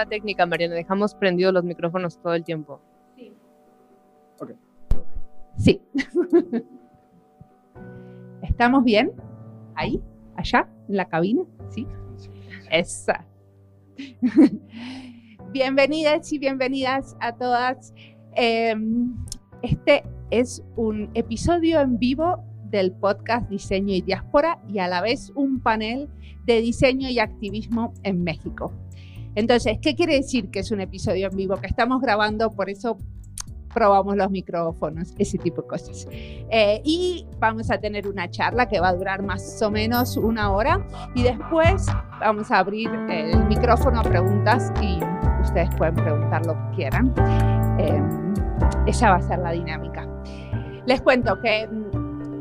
Duda técnica, Mariana, dejamos prendidos los micrófonos todo el tiempo. Sí. Ok. Sí. ¿Estamos bien? ¿Ahí? ¿Allá? ¿En la cabina? Sí. Esa. Bienvenidas y bienvenidas a todas. Em, este es un episodio en vivo del podcast Diseño y Diáspora y a la vez un panel de diseño y activismo en México. Entonces, ¿qué quiere decir que es un episodio en vivo? Que estamos grabando, por eso probamos los micrófonos, ese tipo de cosas. Eh, y vamos a tener una charla que va a durar más o menos una hora y después vamos a abrir el micrófono a preguntas y ustedes pueden preguntar lo que quieran. Eh, esa va a ser la dinámica. Les cuento que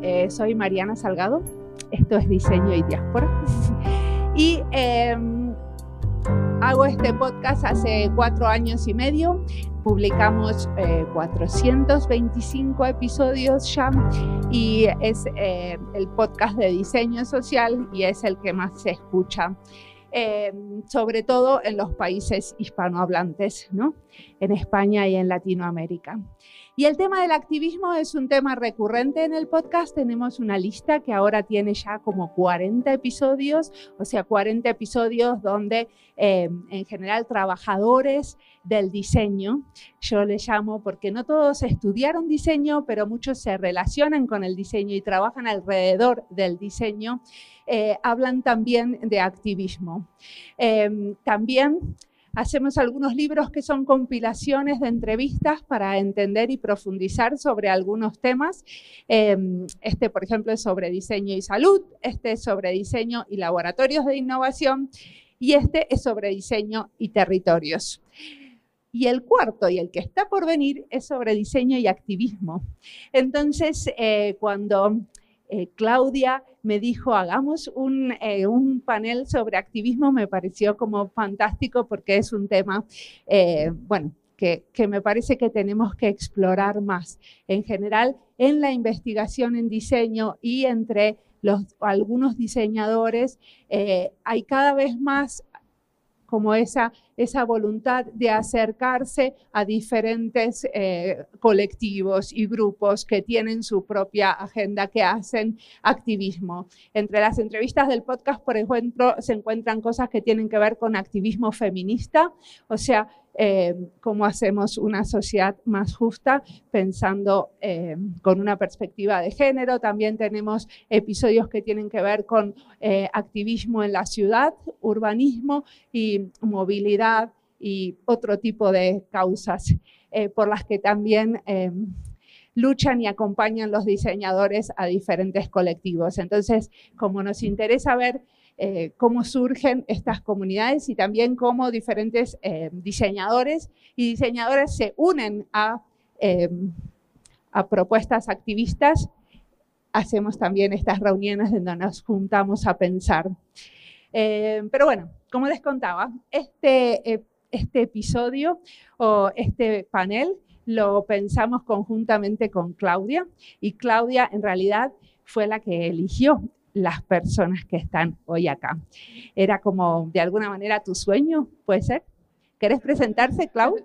eh, soy Mariana Salgado, esto es Diseño y Diáspora y em, hago este podcast hace cuatro años y medio publicamos 425 eh, episodios ya y es eh, el podcast de diseño social y es el que más se escucha. Eh, sobre todo en los países hispanohablantes, ¿no? en España y en Latinoamérica. Y el tema del activismo es un tema recurrente en el podcast. Tenemos una lista que ahora tiene ya como 40 episodios, o sea, 40 episodios donde eh, en general trabajadores del diseño, yo le llamo porque no todos estudiaron diseño, pero muchos se relacionan con el diseño y trabajan alrededor del diseño, eh, hablan también de activismo. Eh, también Hacemos algunos libros que son compilaciones de entrevistas para entender y profundizar sobre algunos temas. Em, este, por ejemplo, es sobre diseño y salud, este es sobre diseño y laboratorios de innovación y este es sobre diseño y territorios. Y el cuarto, y el que está por venir, es sobre diseño y activismo. Entonces, eh, cuando eh, Claudia me dijo, hagamos eh, un, panel sobre activismo, me pareció como fantástico porque es un tema, eh, bueno, que, me parece que tenemos que explorar más. En general, en la investigación en diseño y entre los, algunos diseñadores, hay cada vez más como esa, esa voluntad de acercarse a diferentes eh, colectivos y grupos que tienen su propia agenda, que hacen activismo. Entre las entrevistas del podcast, por ejemplo, se encuentran cosas que tienen que ver con activismo feminista, o sea, eh, cómo hacemos una sociedad más justa pensando eh, con una perspectiva de género. También tenemos episodios que tienen que ver con eh, activismo en la ciudad, urbanismo y movilidad y otro tipo de causas por las que también luchan y acompañan los diseñadores a diferentes colectivos. Entonces, como nos interesa ver eh, cómo surgen estas comunidades y también cómo diferentes eh, diseñadores y diseñadoras se unen a, em, a propuestas activistas. Hacemos también estas reuniones donde nos juntamos a pensar. Eh, pero bueno, como les contaba, este, este episodio o este panel lo pensamos conjuntamente con Claudia y Claudia en realidad fue la que eligió las personas que están hoy acá. Era como de alguna manera tu sueño, ¿puede ser? ¿Querés presentarse, Clau?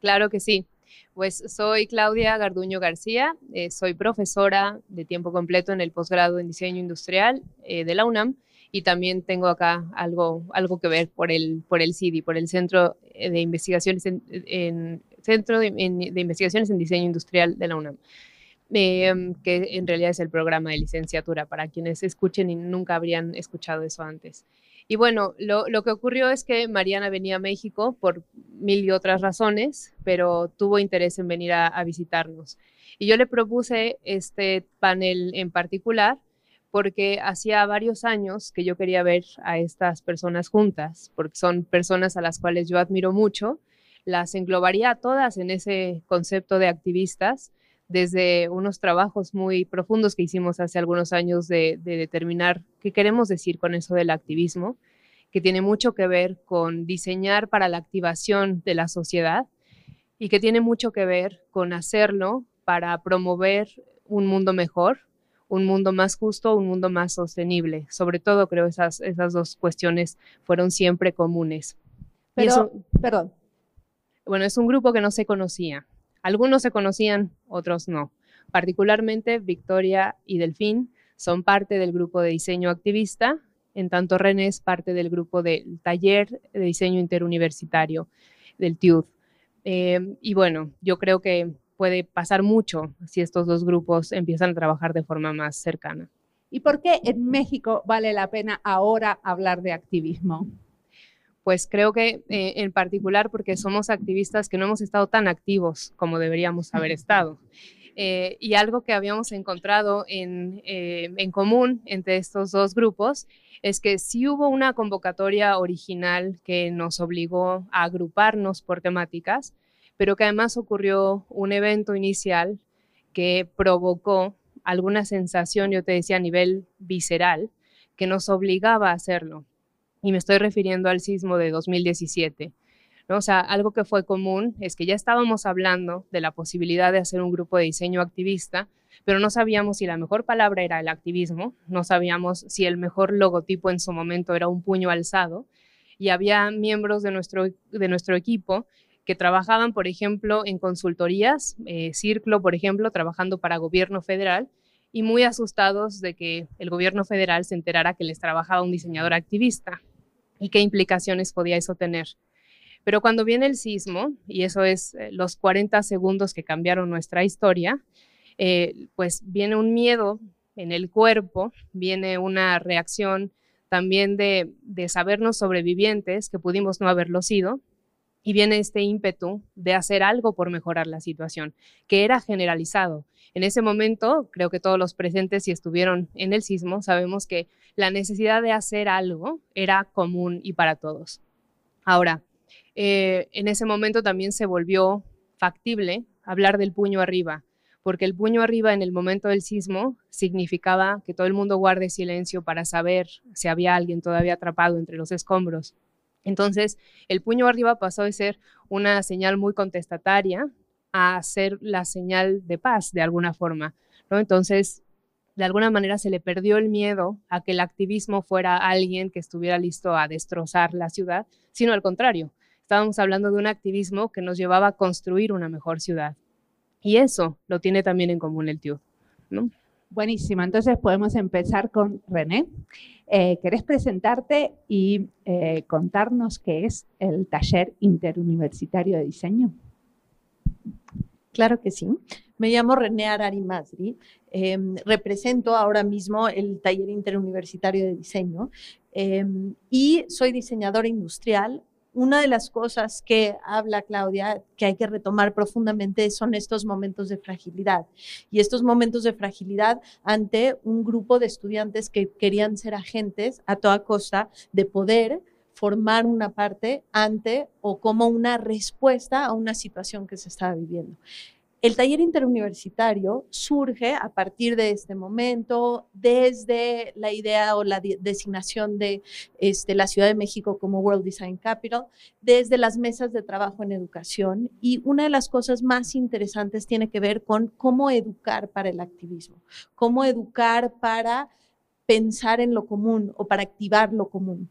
Claro que sí. Pues soy Claudia Garduño García, eh, soy profesora de tiempo completo en el posgrado en diseño industrial eh, de la UNAM y también tengo acá algo, algo que ver por el, por el CIDI, por el Centro de Investigaciones en, Centro de Investigaciones en Diseño Industrial de la UNAM. Em, que en realidad es el programa de licenciatura para quienes escuchen y nunca habrían escuchado eso antes. Y bueno, lo, que ocurrió es que Mariana venía a México por mil y otras razones, pero tuvo interés en venir a, visitarnos. Y yo le propuse este panel en particular porque hacía varios años que yo quería ver a estas personas juntas, porque son personas a las cuales yo admiro mucho, las englobaría todas en ese concepto de activistas desde unos trabajos muy profundos que hicimos hace algunos años de, determinar qué queremos decir con eso del activismo, que tiene mucho que ver con diseñar para la activación de la sociedad y que tiene mucho que ver con hacerlo para promover un mundo mejor, un mundo más justo, un mundo más sostenible. Sobre todo creo esas, esas dos cuestiones fueron siempre comunes. Pero, perdón. Bueno, es un grupo que no se conocía. Algunos se conocían, otros no. Particularmente Victoria y Delfín son parte del grupo de diseño activista, en tanto René es parte del grupo del taller de diseño interuniversitario del TIUD. Eh, y bueno, yo creo que puede pasar mucho si estos dos grupos empiezan a trabajar de forma más cercana. ¿Y por qué en México vale la pena ahora hablar de activismo? Pues creo que eh, en particular porque somos activistas que no hemos estado tan activos como deberíamos haber estado. Eh, y algo que habíamos encontrado en, eh, en, común entre estos dos grupos es que sí hubo una convocatoria original que nos obligó a agruparnos por temáticas, pero que además ocurrió un evento inicial que provocó alguna sensación, yo te decía, a nivel visceral, que nos obligaba a hacerlo. Y me estoy refiriendo al sismo de 2017. ¿no? O sea, algo que fue común es que ya estábamos hablando de la posibilidad de hacer un grupo de diseño activista, pero no sabíamos si la mejor palabra era el activismo, no sabíamos si el mejor logotipo en su momento era un puño alzado, y había miembros de nuestro, de nuestro equipo que trabajaban, por ejemplo, en consultorías, eh, Círculo, por ejemplo, trabajando para gobierno federal, y muy asustados de que el gobierno federal se enterara que les trabajaba un diseñador activista y qué implicaciones podía eso tener. Pero cuando viene el sismo, y eso es eh, los 40 segundos que cambiaron nuestra historia, eh, pues viene un miedo en el cuerpo, viene una reacción también de, de sabernos sobrevivientes, que pudimos no haberlo sido, y viene este ímpetu de hacer algo por mejorar la situación, que era generalizado. En ese momento, creo que todos los presentes y estuvieron en el sismo, sabemos que la necesidad de hacer algo era común y para todos. Ahora, eh, en ese momento también se volvió factible hablar del puño arriba, porque el puño arriba en el momento del sismo significaba que todo el mundo guarde silencio para saber si había alguien todavía atrapado entre los escombros. Entonces, el puño arriba pasó de ser una señal muy contestataria a ser la señal de paz, de alguna forma. ¿no? Entonces, de alguna manera se le perdió el miedo a que el activismo fuera alguien que estuviera listo a destrozar la ciudad, sino al contrario. Estábamos hablando de un activismo que nos llevaba a construir una mejor ciudad. Y eso lo tiene también en común el tío. ¿no? Buenísimo, entonces podemos empezar con René. Eh, ¿Querés presentarte y eh, contarnos qué es el taller interuniversitario de diseño? Claro que sí. Me llamo René Arari Masri. Em, represento ahora mismo el taller interuniversitario de diseño em, y soy diseñadora industrial una de las cosas que habla Claudia que hay que retomar profundamente son estos momentos de fragilidad y estos momentos de fragilidad ante un grupo de estudiantes que querían ser agentes a toda costa de poder formar una parte ante o como una respuesta a una situación que se estaba viviendo. El taller interuniversitario surge a partir de este momento, desde la idea o la designación de este, la Ciudad de México como World Design Capital, desde las mesas de trabajo en educación. Y una de las cosas más interesantes tiene que ver con cómo educar para el activismo, cómo educar para pensar en lo común o para activar lo común.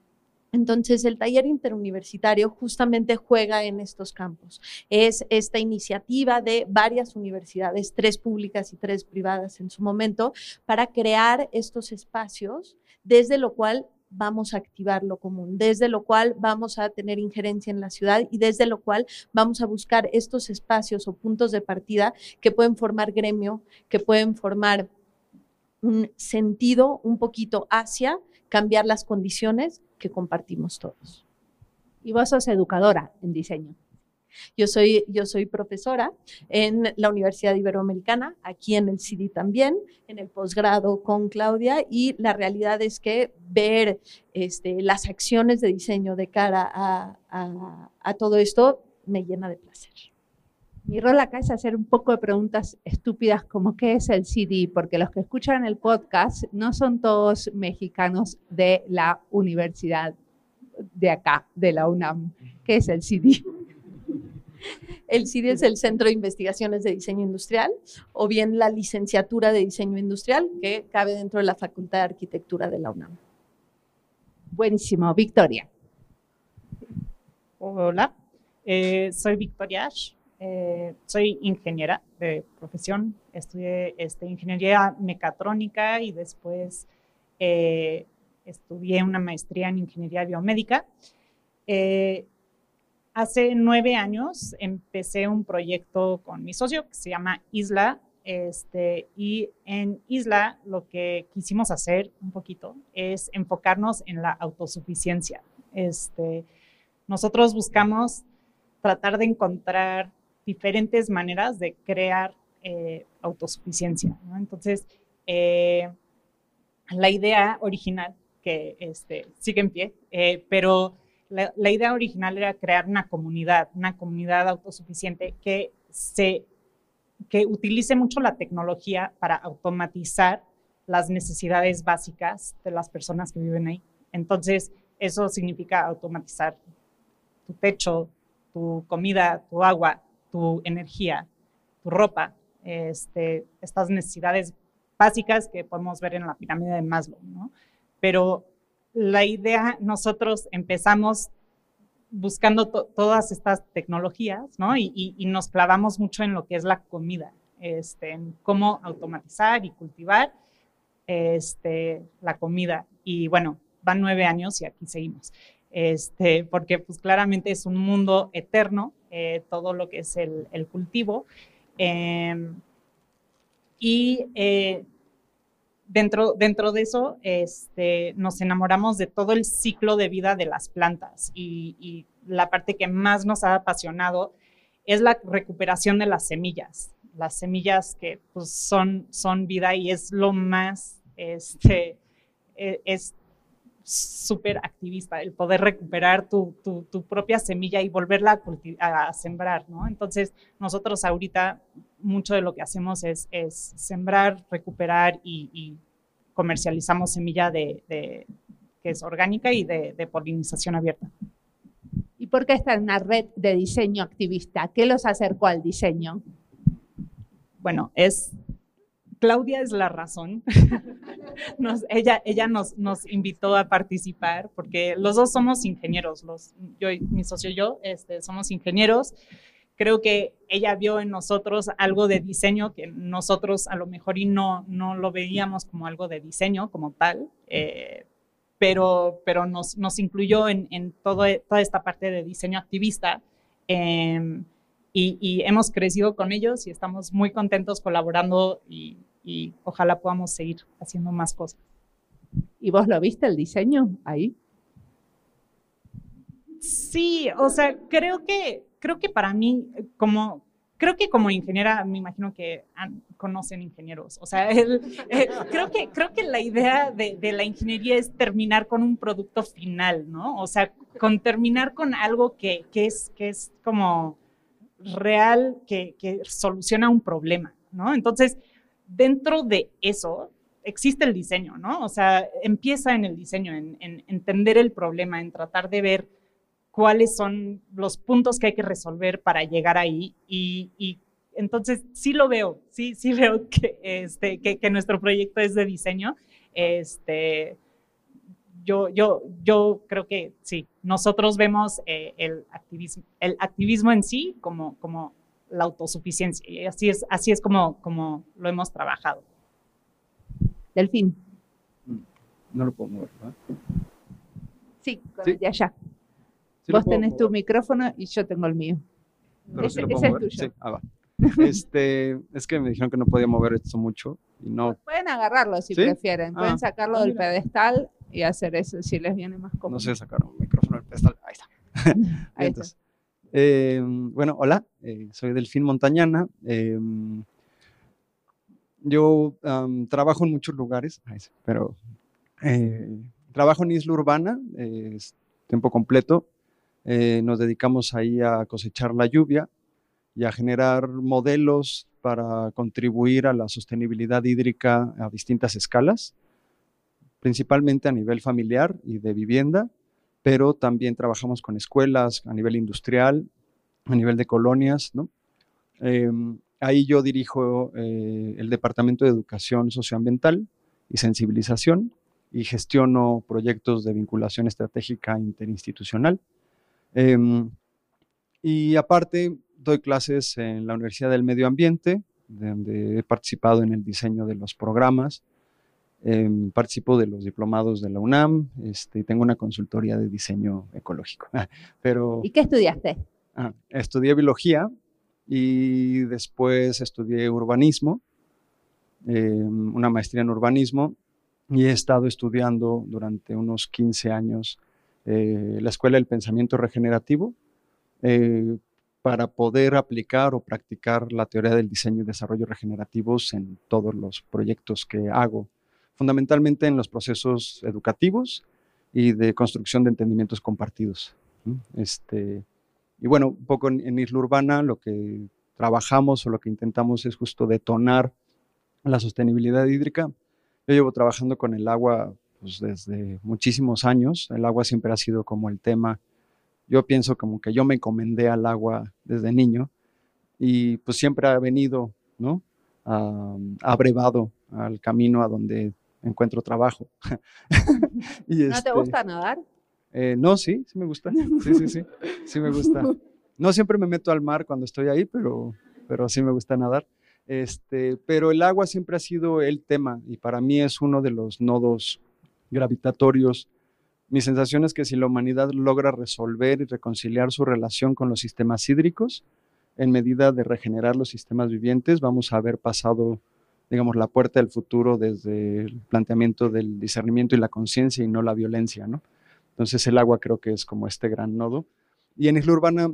Entonces, el taller interuniversitario justamente juega en estos campos. Es esta iniciativa de varias universidades, tres públicas y tres privadas en su momento, para crear estos espacios desde lo cual vamos a activar lo común, desde lo cual vamos a tener injerencia en la ciudad y desde lo cual vamos a buscar estos espacios o puntos de partida que pueden formar gremio, que pueden formar un sentido un poquito hacia cambiar las condiciones que compartimos todos. Y vos sos educadora en diseño. Yo soy, yo soy profesora en la Universidad Iberoamericana, aquí en el CD también, en el posgrado con Claudia, y la realidad es que ver este, las acciones de diseño de cara a todo esto me llena de placer. Mi rol acá es hacer un poco de preguntas estúpidas como qué es el CD, porque los que escuchan el podcast no son todos mexicanos de la universidad de acá, de la UNAM. ¿Qué es el CD? El CD es el Centro de Investigaciones de Diseño Industrial o bien la licenciatura de Diseño Industrial que cabe dentro de la Facultad de Arquitectura de la UNAM. Buenísimo, Victoria. Hola, eh, soy Victoria Ash, eh, soy ingeniera de profesión, estudié este, ingeniería mecatrónica y después eh, estudié una maestría en ingeniería biomédica. hace nueve años empecé un proyecto con mi socio que se llama Isla, este, y en Isla lo que quisimos hacer un poquito es enfocarnos en la autosuficiencia. Este, nosotros buscamos tratar de encontrar diferentes maneras de crear eh, autosuficiencia. Entonces, eh, la idea original, que este, sigue en pie, eh, pero la, la, idea original era crear una comunidad, una comunidad autosuficiente que, se, que utilice mucho la tecnología para automatizar las necesidades básicas de las personas que viven ahí. Entonces, eso significa automatizar tu techo, tu comida, tu agua, tu energía, tu ropa, este, estas necesidades básicas que podemos ver en la pirámide de Maslow, ¿no? Pero la idea, nosotros empezamos buscando todas estas tecnologías, ¿no? Y, nos clavamos mucho en lo que es la comida, este, en cómo automatizar y cultivar este, la comida. Y bueno, van nueve años y aquí seguimos este, porque pues claramente es un mundo eterno, eh, todo lo que es el, cultivo. Em, y eh, dentro, dentro de eso este, nos enamoramos de todo el ciclo de vida de las plantas y, la parte que más nos ha apasionado es la recuperación de las semillas. Las semillas que pues, son, son vida y es lo más, este, e, es súper activista, el poder recuperar tu, tu, propia semilla y volverla a, a, sembrar, ¿no? Entonces, nosotros ahorita mucho de lo que hacemos es, es sembrar, recuperar y, comercializamos semilla de, que es orgánica y de, de polinización abierta. ¿Y por qué está en una red de diseño activista? ¿Qué los acercó al diseño? Bueno, es Claudia es la razón. ella ella nos, nos invitó a participar porque los dos somos ingenieros, los, yo mi socio y yo este, somos ingenieros. Creo que ella vio en nosotros algo de diseño que nosotros a lo mejor y no, no lo veíamos como algo de diseño como tal, eh, pero, pero nos, nos incluyó en, en todo, toda esta parte de diseño activista. Em, y, y, hemos crecido con ellos y estamos muy contentos colaborando y y ojalá podamos seguir haciendo más cosas. ¿Y vos lo viste el diseño ahí? Sí, o sea, creo que, creo que para mí, como, creo que como ingeniera, me imagino que conocen ingenieros. O sea, eh, creo, que, creo que la idea de, la ingeniería es terminar con un producto final, ¿no? O sea, con terminar con algo que, es, que es como real, que, que soluciona un problema, ¿no? Entonces, dentro de eso existe el diseño, ¿no? O sea, empieza en el diseño, en, entender el problema, en tratar de ver cuáles son los puntos que hay que resolver para llegar ahí y, entonces sí lo veo, sí, sí veo que, este, que, nuestro proyecto es de diseño. Este, yo, yo, yo creo que sí, nosotros vemos eh, el, activismo, el activismo en sí como, como la autosuficiencia. Y así es, así es como, como lo hemos trabajado. Delfín. Mm, no lo puedo mover, ¿verdad? Sí, de allá. Vos tenés tu micrófono y yo tengo el mío. ese, es tuyo. Sí, ah, va. Este, es que me dijeron que no podía mover esto mucho y no. Pueden agarrarlo si prefieren. Pueden ah. sacarlo ah, del pedestal y hacer eso si les viene más cómodo. No sé sacar un micrófono del pedestal. Ahí está. Ahí está. Em, bueno, hola, eh, soy Delfín Montañana. Em, yo trabajo en muchos lugares, pero eh, trabajo en Isla Urbana, es tiempo completo. Eh, nos dedicamos ahí a cosechar la lluvia y a generar modelos para contribuir a la sostenibilidad hídrica a distintas escalas, principalmente a nivel familiar y de vivienda, pero también trabajamos con escuelas a nivel industrial, a nivel de colonias, ¿no? Em, ahí yo dirijo eh, el Departamento de Educación Socioambiental y Sensibilización y gestiono proyectos de vinculación estratégica interinstitucional. Em, y aparte, doy clases en la Universidad del Medio Ambiente, donde he participado en el diseño de los programas. Em, participo de los diplomados de la UNAM este, tengo una consultoría de diseño ecológico. Pero, ¿Y qué estudiaste? Ah, estudié biología y después estudié urbanismo, em, una maestría en urbanismo y he estado estudiando durante unos 15 años eh, la Escuela del Pensamiento Regenerativo eh, para poder aplicar o practicar la teoría del diseño y desarrollo regenerativos en todos los proyectos que hago, fundamentalmente en los procesos educativos y de construcción de entendimientos compartidos. Este, y bueno, un poco en, Isla Urbana lo que trabajamos o lo que intentamos es justo detonar la sostenibilidad hídrica. Yo llevo trabajando con el agua pues, desde muchísimos años. El agua siempre ha sido como el tema. Yo pienso como que yo me encomendé al agua desde niño y pues siempre ha venido, ¿no? ha brevado al camino a donde encuentro trabajo. y ¿No te este gusta nadar? Eh, no, sí, sí me gusta. Sí, sí, sí, sí me gusta. No siempre me meto al mar cuando estoy ahí, pero, pero sí me gusta nadar. Este, pero el agua siempre ha sido el tema y para mí es uno de los nodos gravitatorios. Mi sensación es que si la humanidad logra resolver y reconciliar su relación con los sistemas hídricos, en medida de regenerar los sistemas vivientes, vamos a haber pasado, digamos, la puerta del futuro desde el planteamiento del discernimiento y la conciencia y no la violencia, ¿no? Entonces el agua creo que es como este gran nodo. Y en Isla Urbana,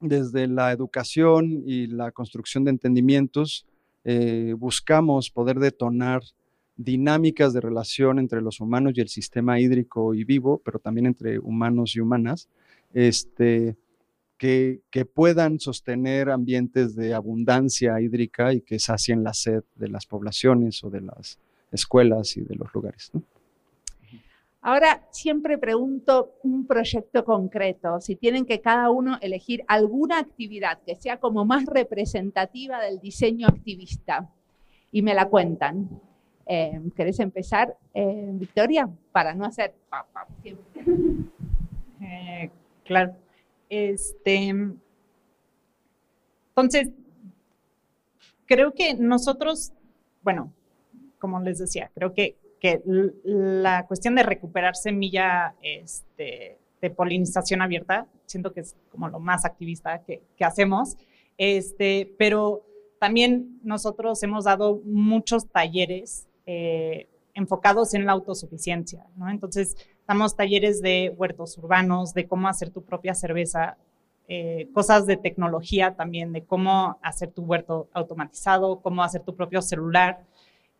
desde la educación y la construcción de entendimientos, eh, buscamos poder detonar dinámicas de relación entre los humanos y el sistema hídrico y vivo, pero también entre humanos y humanas, este, que, que, puedan sostener ambientes de abundancia hídrica y que sacien la sed de las poblaciones o de las escuelas y de los lugares. Ahora siempre pregunto un proyecto concreto, si tienen que cada uno elegir alguna actividad que sea como más representativa del diseño activista y me la cuentan. Eh, ¿Querés empezar, eh, Victoria? Para no hacer... Eh, claro. Este, entonces, creo que nosotros, bueno, como les decía, creo que, que la cuestión de recuperar semilla este, de polinización abierta, siento que es como lo más activista que, que hacemos, este, pero también nosotros hemos dado muchos talleres eh, enfocados en la autosuficiencia, ¿no? Entonces, damos talleres de huertos urbanos, de cómo hacer tu propia cerveza, eh, cosas de tecnología también, de cómo hacer tu huerto automatizado, cómo hacer tu propio celular,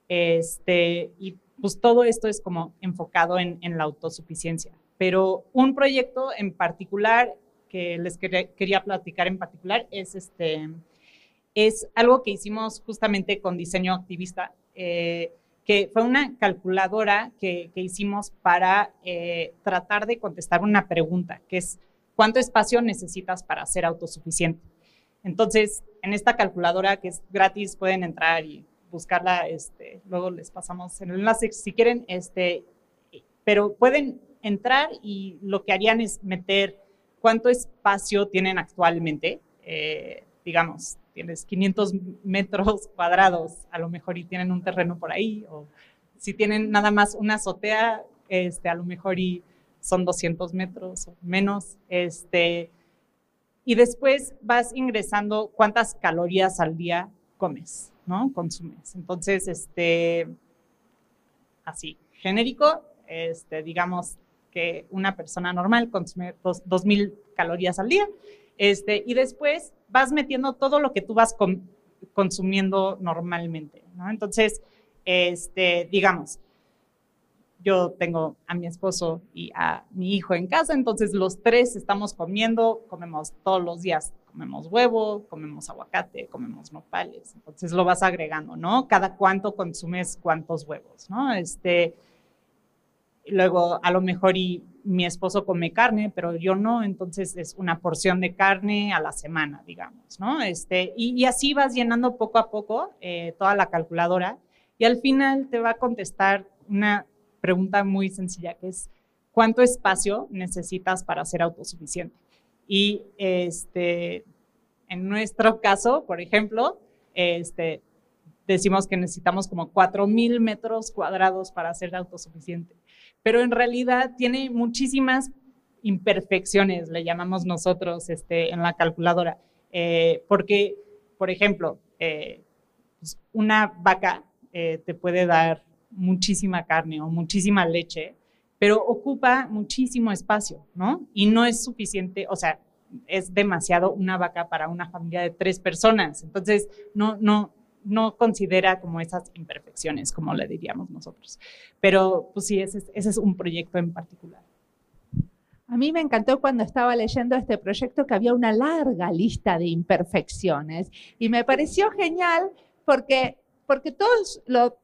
este, y pues todo esto es como enfocado en, la autosuficiencia. Pero un proyecto en particular que les quería, platicar en particular es este, es algo que hicimos justamente con diseño activista. Eh, que fue una calculadora que, hicimos para eh, tratar de contestar una pregunta, que es, ¿cuánto espacio necesitas para ser autosuficiente? Entonces, en esta calculadora que es gratis, pueden entrar y buscarla, este, luego les pasamos el enlace si quieren, este, pero pueden entrar y lo que harían es meter cuánto espacio tienen actualmente, eh, digamos, tienes 500 metros cuadrados, a lo mejor y tienen un terreno por ahí, o si tienen nada más una azotea, este, a lo mejor y son 200 metros o menos, este, y después vas ingresando cuántas calorías al día comes, ¿no? Consumes. Entonces, este, así, genérico, este, digamos que una persona normal consume 2.000 calorías al día, este, y después vas metiendo todo lo que tú vas consumiendo normalmente, ¿no? Entonces, este, digamos, yo tengo a mi esposo y a mi hijo en casa, entonces los tres estamos comiendo, comemos todos los días, comemos huevo, comemos aguacate, comemos nopales, entonces lo vas agregando, ¿no? Cada cuánto consumes cuántos huevos, ¿no? Este, luego a lo mejor mi esposo come carne, pero yo no, entonces es una porción de carne a la semana, digamos, ¿no? Este, y, así vas llenando poco a poco eh, toda la calculadora y al final te va a contestar una pregunta muy sencilla que es, ¿cuánto espacio necesitas para ser autosuficiente? Y este, en nuestro caso, por ejemplo, este, decimos que necesitamos como 4.000 metros cuadrados para ser autosuficiente. Pero en realidad tiene muchísimas imperfecciones, le llamamos nosotros este, en la calculadora. Eh, porque, por ejemplo, eh, pues, una vaca eh, te puede dar muchísima carne o muchísima leche, pero ocupa muchísimo espacio, ¿no? Y no es suficiente, o sea, es demasiado una vaca para una familia de tres personas. Entonces, no, no, no considera como esas imperfecciones, como le diríamos nosotros. Pero, pues sí, ese es un proyecto en particular. A mí me encantó cuando estaba leyendo este proyecto que había una larga lista de imperfecciones y me pareció genial porque, porque todos,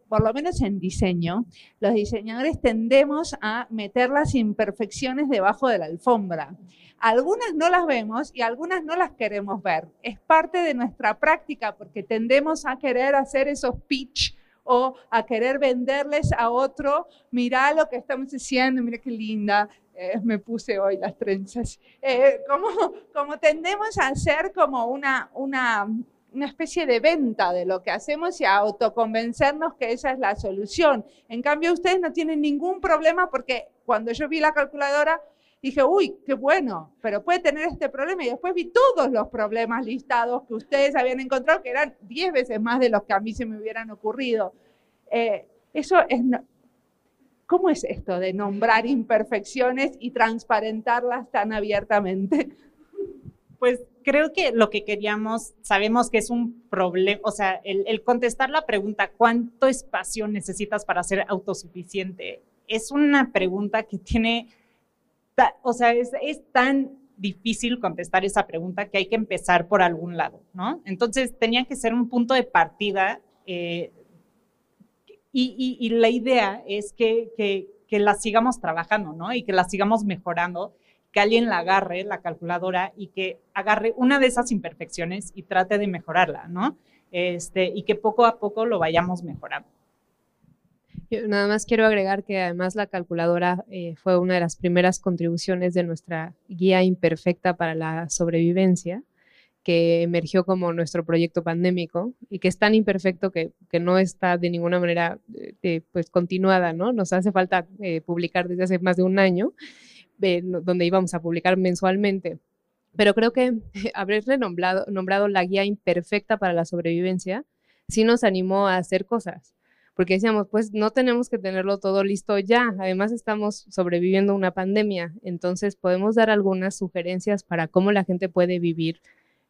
por lo menos en diseño, los diseñadores tendemos a meter las imperfecciones debajo de la alfombra. Algunas no las vemos y algunas no las queremos ver. Es parte de nuestra práctica porque tendemos a querer hacer esos pitch o a querer venderles a otro, mira lo que estamos haciendo, mira qué linda, eh, me puse hoy las trenzas, eh, como, como tendemos a hacer como una, una, una especie de venta de lo que hacemos y a autoconvencernos que esa es la solución. En cambio, ustedes no tienen ningún problema porque cuando yo vi la calculadora, dije, uy, qué bueno, pero puede tener este problema. Y después vi todos los problemas listados que ustedes habían encontrado, que eran 10 veces más de los que a mí se me hubieran ocurrido. Eh, eso es, ¿cómo es esto de nombrar imperfecciones y transparentarlas tan abiertamente? Pues creo que lo que queríamos, sabemos que es un problema, o sea, el, contestar la pregunta, ¿cuánto espacio necesitas para ser autosuficiente? Es una pregunta que tiene o sea, es, tan difícil contestar esa pregunta que hay que empezar por algún lado, ¿no? Entonces tenía que ser un punto de partida eh, y, la idea es que, que, la sigamos trabajando, ¿no? Y que la sigamos mejorando, que alguien la agarre, la calculadora, y que agarre una de esas imperfecciones y trate de mejorarla, ¿no? Este, y que poco a poco lo vayamos mejorando nada más quiero agregar que además la calculadora eh, fue una de las primeras contribuciones de nuestra guía imperfecta para la sobrevivencia, que emergió como nuestro proyecto pandémico y que es tan imperfecto que, que no está de ninguna manera eh, pues continuada, ¿no? Nos hace falta eh, publicar desde hace más de un año, donde íbamos a publicar mensualmente. Pero creo que haberle nombrado, nombrado la guía imperfecta para la sobrevivencia sí nos animó a hacer cosas porque decíamos, pues no tenemos que tenerlo todo listo ya, además estamos sobreviviendo una pandemia, entonces podemos dar algunas sugerencias para cómo la gente puede vivir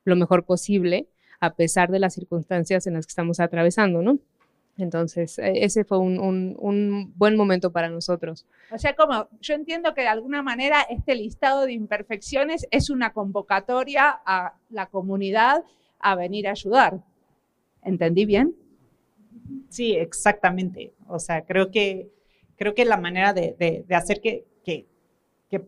lo mejor posible a pesar de las circunstancias en las que estamos atravesando, ¿no? Entonces, e, ese fue un, un, buen momento para nosotros. O sea, como yo entiendo que de alguna manera este listado de imperfecciones es una convocatoria a la comunidad a venir a ayudar. ¿Entendí bien? Sí, exactamente. O sea, creo que, creo que la manera de, hacer que, que,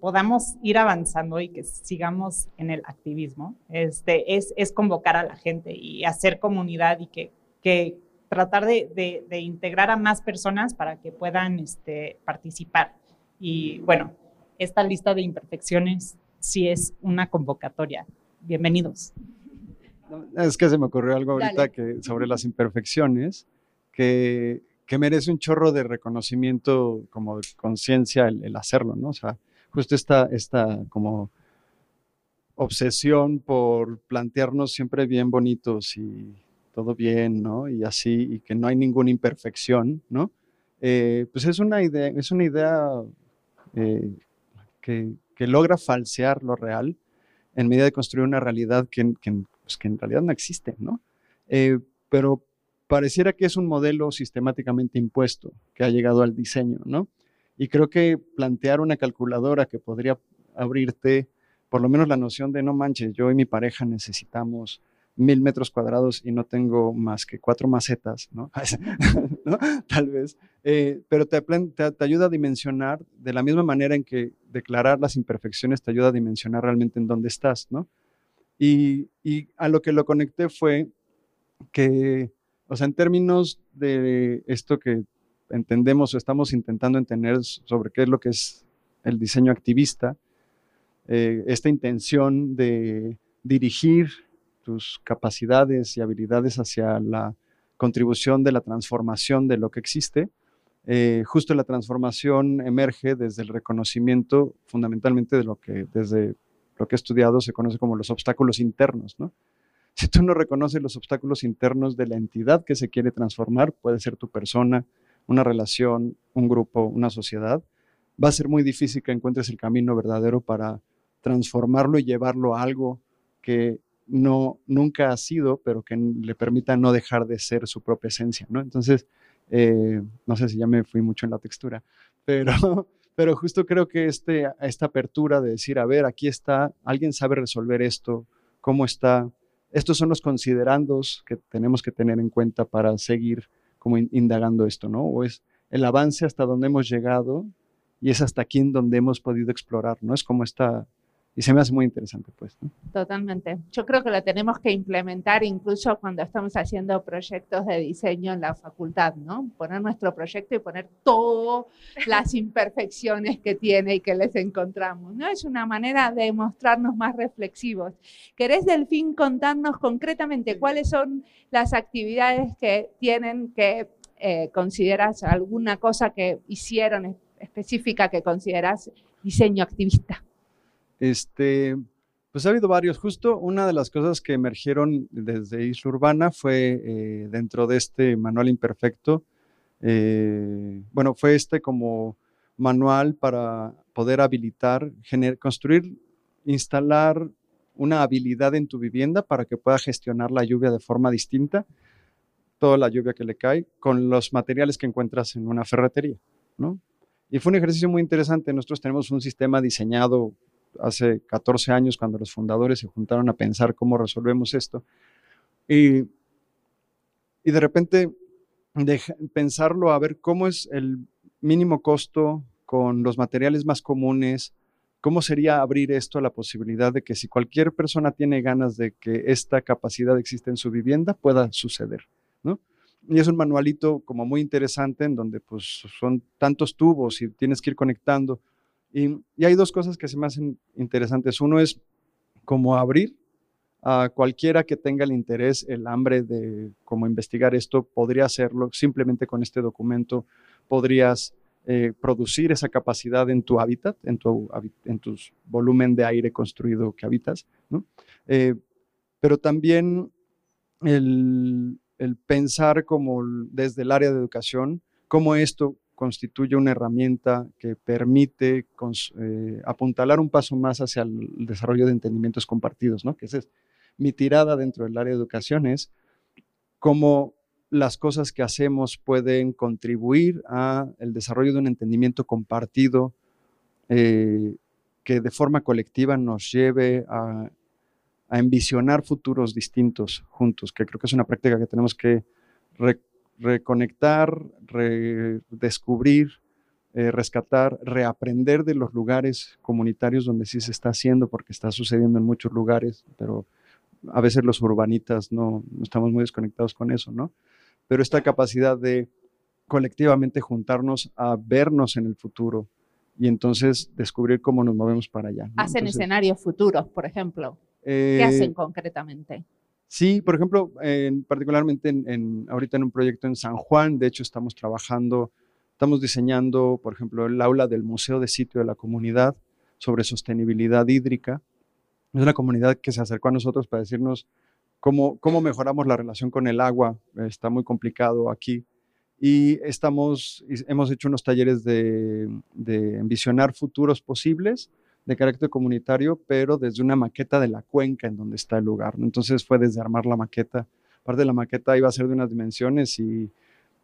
podamos ir avanzando y que sigamos en el activismo este, es, es convocar a la gente y hacer comunidad y que, que tratar de, de, integrar a más personas para que puedan este, participar. Y bueno, esta lista de imperfecciones sí es una convocatoria. Bienvenidos. Es que se me ocurrió algo ahorita que sobre las imperfecciones que, merece un chorro de reconocimiento como de conciencia el, hacerlo, ¿no? O sea, justo esta, esta como obsesión por plantearnos siempre bien bonitos y todo bien, ¿no? Y así, y que no hay ninguna imperfección, ¿no? Eh, pues es una idea, es una idea eh, que, logra falsear lo real en medida de construir una realidad que, pues, en realidad no existe, ¿no? Eh, pero pareciera que es un modelo sistemáticamente impuesto que ha llegado al diseño, ¿no? Y creo que plantear una calculadora que podría abrirte por lo menos la noción de no manches, yo y mi pareja necesitamos mil metros cuadrados y no tengo más que cuatro macetas, ¿no? Tal vez. Eh, pero te, te, ayuda a dimensionar de la misma manera en que declarar las imperfecciones te ayuda a dimensionar realmente en dónde estás, ¿no? Y, y a lo que lo conecté fue que o sea, en términos de esto que entendemos o estamos intentando entender sobre qué es lo que es el diseño activista, eh, esta intención de dirigir tus capacidades y habilidades hacia la contribución de la transformación de lo que existe, eh, justo la transformación emerge desde el reconocimiento fundamentalmente de lo que desde lo que he estudiado se conoce como los obstáculos internos, ¿no? Si tú no reconoces los obstáculos internos de la entidad que se quiere transformar, puede ser tu persona, una relación, un grupo, una sociedad, va a ser muy difícil que encuentres el camino verdadero para transformarlo y llevarlo a algo que no nunca ha sido, pero que le permita no dejar de ser su propia esencia, ¿no? Entonces, eh, no sé si ya me fui mucho en la textura, pero, pero justo creo que este, esta apertura de decir, a ver, aquí está, alguien sabe resolver esto, cómo está, estos son los considerandos que tenemos que tener en cuenta para seguir como indagando esto, ¿no? O es el avance hasta donde hemos llegado y es hasta aquí en donde hemos podido explorar, ¿no? Es como esta y se me hace muy interesante, pues. Totalmente. Yo creo que lo tenemos que implementar incluso cuando estamos haciendo proyectos de diseño en la facultad, ¿no? Poner nuestro proyecto y poner todas las imperfecciones que tiene y que les encontramos, ¿no? Es una manera de mostrarnos más reflexivos. ¿Querés, Delfín, contarnos concretamente cuáles son las actividades que tienen que eh, consideras alguna cosa que hicieron específica que consideras diseño activista? Este, pues ha habido varios. Justo una de las cosas que emergieron desde Isla Urbana fue eh, dentro de este manual imperfecto. Eh, bueno, fue este como manual para poder habilitar, construir, instalar una habilidad en tu vivienda para que pueda gestionar la lluvia de forma distinta, toda la lluvia que le cae, con los materiales que encuentras en una ferretería, ¿no? Y fue un ejercicio muy interesante. Nosotros tenemos un sistema diseñado hace 14 años cuando los fundadores se juntaron a pensar cómo resolvemos esto. Y, y de repente pensarlo a ver cómo es el mínimo costo con los materiales más comunes, cómo sería abrir esto a la posibilidad de que si cualquier persona tiene ganas de que esta capacidad exista en su vivienda, pueda suceder, ¿no? Y es un manualito como muy interesante en donde pues son tantos tubos y tienes que ir conectando y, hay dos cosas que se me hacen interesantes. Uno es como abrir a cualquiera que tenga el interés, el hambre de cómo investigar esto, podría hacerlo. Simplemente con este documento podrías eh, producir esa capacidad en tu hábitat, en tu, en tu volumen de aire construido que habitas. Eh, pero también el, el, pensar como desde el área de educación, cómo esto constituye una herramienta que permite eh, apuntalar un paso más hacia el desarrollo de entendimientos compartidos, ¿no? que es mi tirada dentro del área de educación, es cómo las cosas que hacemos pueden contribuir al desarrollo de un entendimiento compartido eh, que de forma colectiva nos lleve a, a, envisionar futuros distintos juntos, que creo que es una práctica que tenemos que reconectar, redescubrir, eh, rescatar, reaprender de los lugares comunitarios donde sí se está haciendo, porque está sucediendo en muchos lugares, pero a veces los urbanitas no, no estamos muy desconectados con eso, ¿no? Pero esta capacidad de colectivamente juntarnos a vernos en el futuro y entonces descubrir cómo nos movemos para allá. Hacen escenarios futuros, por ejemplo. ¿Qué eh, hacen concretamente? Sí, por ejemplo, particularmente en, ahorita en un proyecto en San Juan, de hecho estamos trabajando, estamos diseñando, por ejemplo, el aula del Museo de Sitio de la Comunidad sobre sostenibilidad hídrica. Es una comunidad que se acercó a nosotros para decirnos cómo, cómo mejoramos la relación con el agua. Está muy complicado aquí. Y estamos, hemos hecho unos talleres de, de envisionar futuros posibles de carácter comunitario, pero desde una maqueta de la cuenca en donde está el lugar. Entonces fue desde armar la maqueta. Parte de la maqueta iba a ser de unas dimensiones y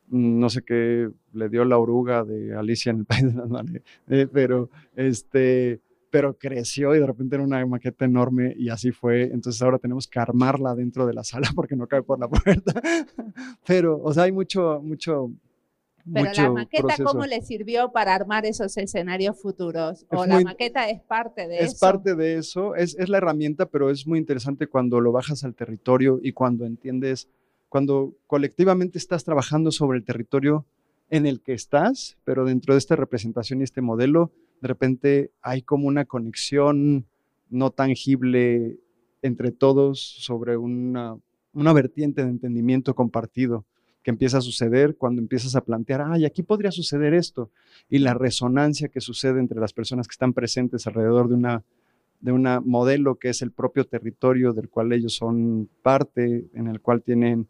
mm, no sé qué le dio la oruga de Alicia en el País de las Mares, eh, pero, este, pero creció y de repente era una maqueta enorme y así fue. Entonces ahora tenemos que armarla dentro de la sala porque no cabe por la puerta. pero, o sea, hay mucho, mucho pero la maqueta, ¿cómo le sirvió para armar esos escenarios futuros? ¿O la maqueta es parte de eso? Es parte de eso, es, es, la herramienta, pero es muy interesante cuando lo bajas al territorio y cuando entiendes, cuando colectivamente estás trabajando sobre el territorio en el que estás, pero dentro de esta representación y este modelo, de repente hay como una conexión no tangible entre todos sobre una, una vertiente de entendimiento compartido que empieza a suceder cuando empiezas a plantear, ay, aquí podría suceder esto, y la resonancia que sucede entre las personas que están presentes alrededor de una de un modelo que es el propio territorio del cual ellos son parte, en el cual tienen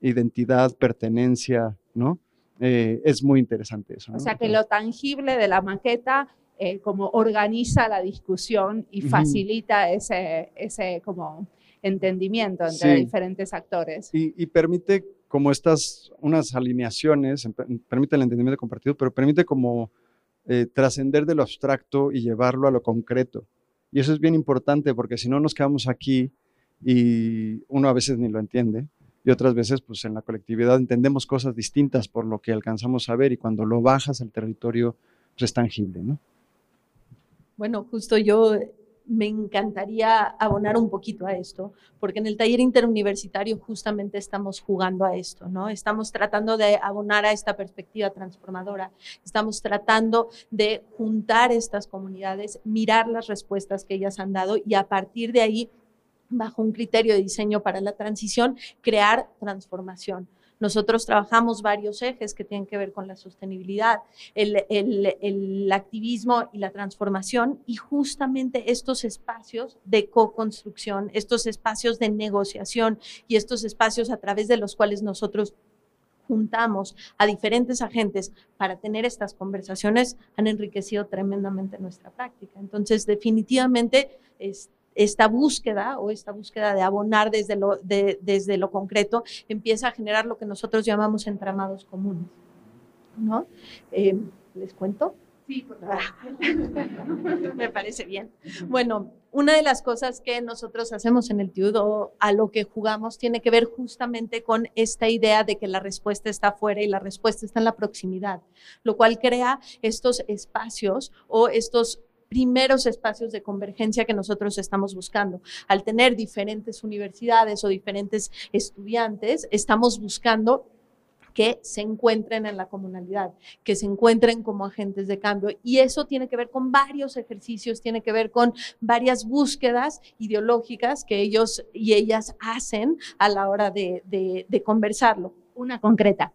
identidad, pertenencia, ¿no? Eh, es muy interesante eso. O sea, que lo tangible de la maqueta eh, como organiza la discusión y facilita ese, ese como entendimiento entre diferentes actores. Y, permite como estas, unas alineaciones, permite el entendimiento compartido, pero permite como eh, trascender de lo abstracto y llevarlo a lo concreto. Y eso es bien importante porque si no nos quedamos aquí y uno a veces ni lo entiende y otras veces pues en la colectividad entendemos cosas distintas por lo que alcanzamos a ver y cuando lo bajas al territorio pues es tangible, ¿no? Bueno, justo yo me encantaría abonar un poquito a esto, porque en el taller interuniversitario justamente estamos jugando a esto, ¿no? Estamos tratando de abonar a esta perspectiva transformadora, estamos tratando de juntar estas comunidades, mirar las respuestas que ellas han dado y a partir de ahí bajo un criterio de diseño para la transición, crear transformación. Nosotros trabajamos varios ejes que tienen que ver con la sostenibilidad, el, activismo y la transformación y justamente estos espacios de co-construcción, estos espacios de negociación y estos espacios a través de los cuales nosotros juntamos a diferentes agentes para tener estas conversaciones han enriquecido tremendamente nuestra práctica. Entonces, definitivamente, este, esta búsqueda o esta búsqueda de abonar desde lo, desde lo concreto empieza a generar lo que nosotros llamamos entramados comunes. ¿no? Eh, ¿Les cuento? Sí, por Me parece bien. Bueno, una de las cosas que nosotros hacemos en el TIUD o a lo que jugamos tiene que ver justamente con esta idea de que la respuesta está afuera y la respuesta está en la proximidad, lo cual crea estos espacios o estos primeros espacios de convergencia que nosotros estamos buscando. Al tener diferentes universidades o diferentes estudiantes, estamos buscando que se encuentren en la comunalidad, que se encuentren como agentes de cambio. Y eso tiene que ver con varios ejercicios, tiene que ver con varias búsquedas ideológicas que ellos y ellas hacen a la hora de, de conversarlo. Una concreta.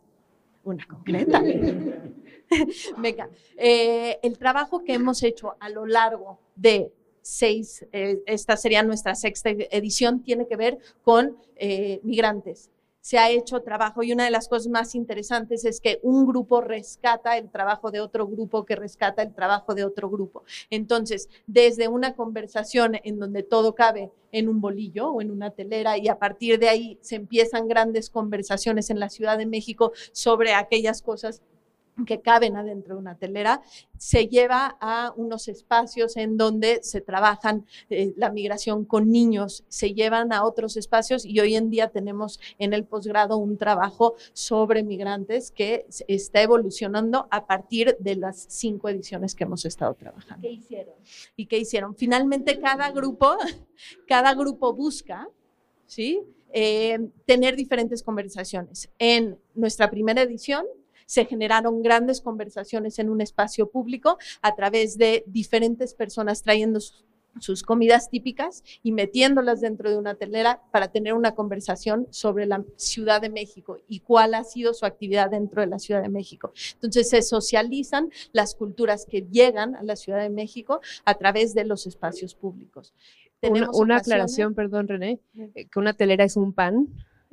Una concreta. Venga, eh, el trabajo que hemos hecho a lo largo de seis, eh, esta sería nuestra sexta edición, tiene que ver con eh, migrantes se ha hecho trabajo y una de las cosas más interesantes es que un grupo rescata el trabajo de otro grupo que rescata el trabajo de otro grupo. Entonces, desde una conversación en donde todo cabe en un bolillo o en una telera y a partir de ahí se empiezan grandes conversaciones en la Ciudad de México sobre aquellas cosas que caben adentro de una telera, se lleva a unos espacios en donde se trabajan eh, la migración con niños, se llevan a otros espacios y hoy en día tenemos en el posgrado un trabajo sobre migrantes que está evolucionando a partir de las cinco ediciones que hemos estado trabajando. ¿Qué hicieron? ¿Y qué hicieron? Finalmente cada grupo, cada grupo busca, ¿sí? Eh, tener diferentes conversaciones. En nuestra primera edición se generaron grandes conversaciones en un espacio público a través de diferentes personas trayendo sus, comidas típicas y metiéndolas dentro de una telera para tener una conversación sobre la Ciudad de México y cuál ha sido su actividad dentro de la Ciudad de México. Entonces se socializan las culturas que llegan a la Ciudad de México a través de los espacios públicos. una, aclaración, perdón René, eh, que una telera es un pan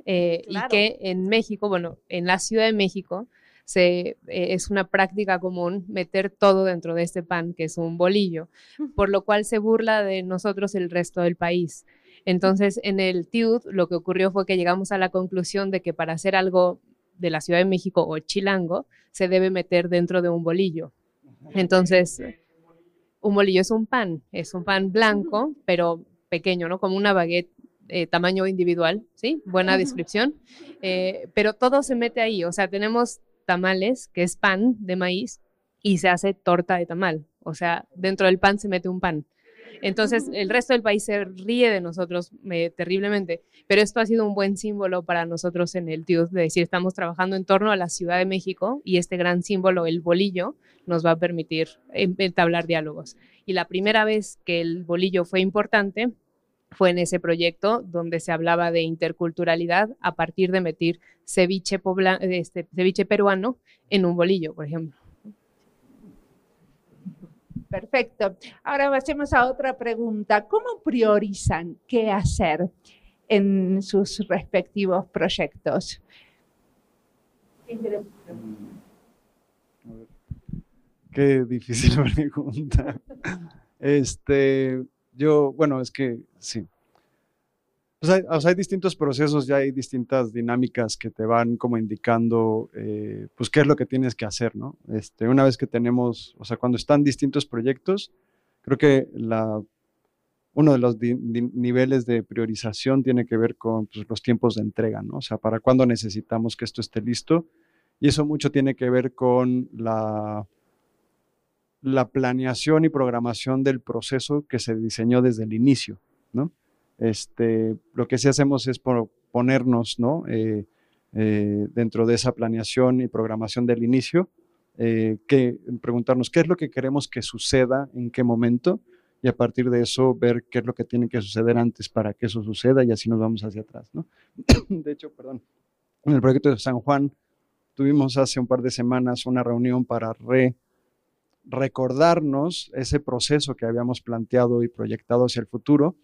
eh, y que en México, bueno, en la Ciudad de México, se, eh, es una práctica común meter todo dentro de este pan, que es un bolillo, por lo cual se burla de nosotros el resto del país. Entonces, en el TIUD lo que ocurrió fue que llegamos a la conclusión de que para hacer algo de la Ciudad de México o chilango, se debe meter dentro de un bolillo. Entonces, un bolillo es un pan, es un pan blanco, pero pequeño, ¿no? Como una baguette eh, tamaño individual, ¿sí? Buena descripción. Eh, pero todo se mete ahí, o sea, tenemos tamales, que es pan de maíz, y se hace torta de tamal. O sea, dentro del pan se mete un pan. Entonces, el resto del país se ríe de nosotros eh, terriblemente, pero esto ha sido un buen símbolo para nosotros en el TIUS de decir, estamos trabajando en torno a la Ciudad de México y este gran símbolo, el bolillo, nos va a permitir entablar diálogos. Y la primera vez que el bolillo fue importante fue en ese proyecto donde se hablaba de interculturalidad a partir de meter ceviche, este, ceviche peruano en un bolillo, por ejemplo. Perfecto. Ahora pasemos a otra pregunta. ¿Cómo priorizan qué hacer en sus respectivos proyectos? Qué difícil pregunta. Este, yo, bueno, es que sí. Pues hay, hay, distintos procesos, ya hay distintas dinámicas que te van como indicando, eh, pues, qué es lo que tienes que hacer, ¿no? Este, una vez que tenemos, o sea, cuando están distintos proyectos, creo que la, uno de los niveles de priorización tiene que ver con pues, los tiempos de entrega, ¿no? O sea, para cuándo necesitamos que esto esté listo. Y eso mucho tiene que ver con la, la planeación y programación del proceso que se diseñó desde el inicio, ¿no? Este, lo que sí hacemos es ponernos, ¿no? Eh, eh, dentro de esa planeación y programación del inicio, eh, que preguntarnos qué es lo que queremos que suceda, en qué momento, y a partir de eso ver qué es lo que tiene que suceder antes para que eso suceda y así nos vamos hacia atrás, ¿no? De hecho, perdón, en el proyecto de San Juan tuvimos hace un par de semanas una reunión para re recordarnos ese proceso que habíamos planteado y proyectado hacia el futuro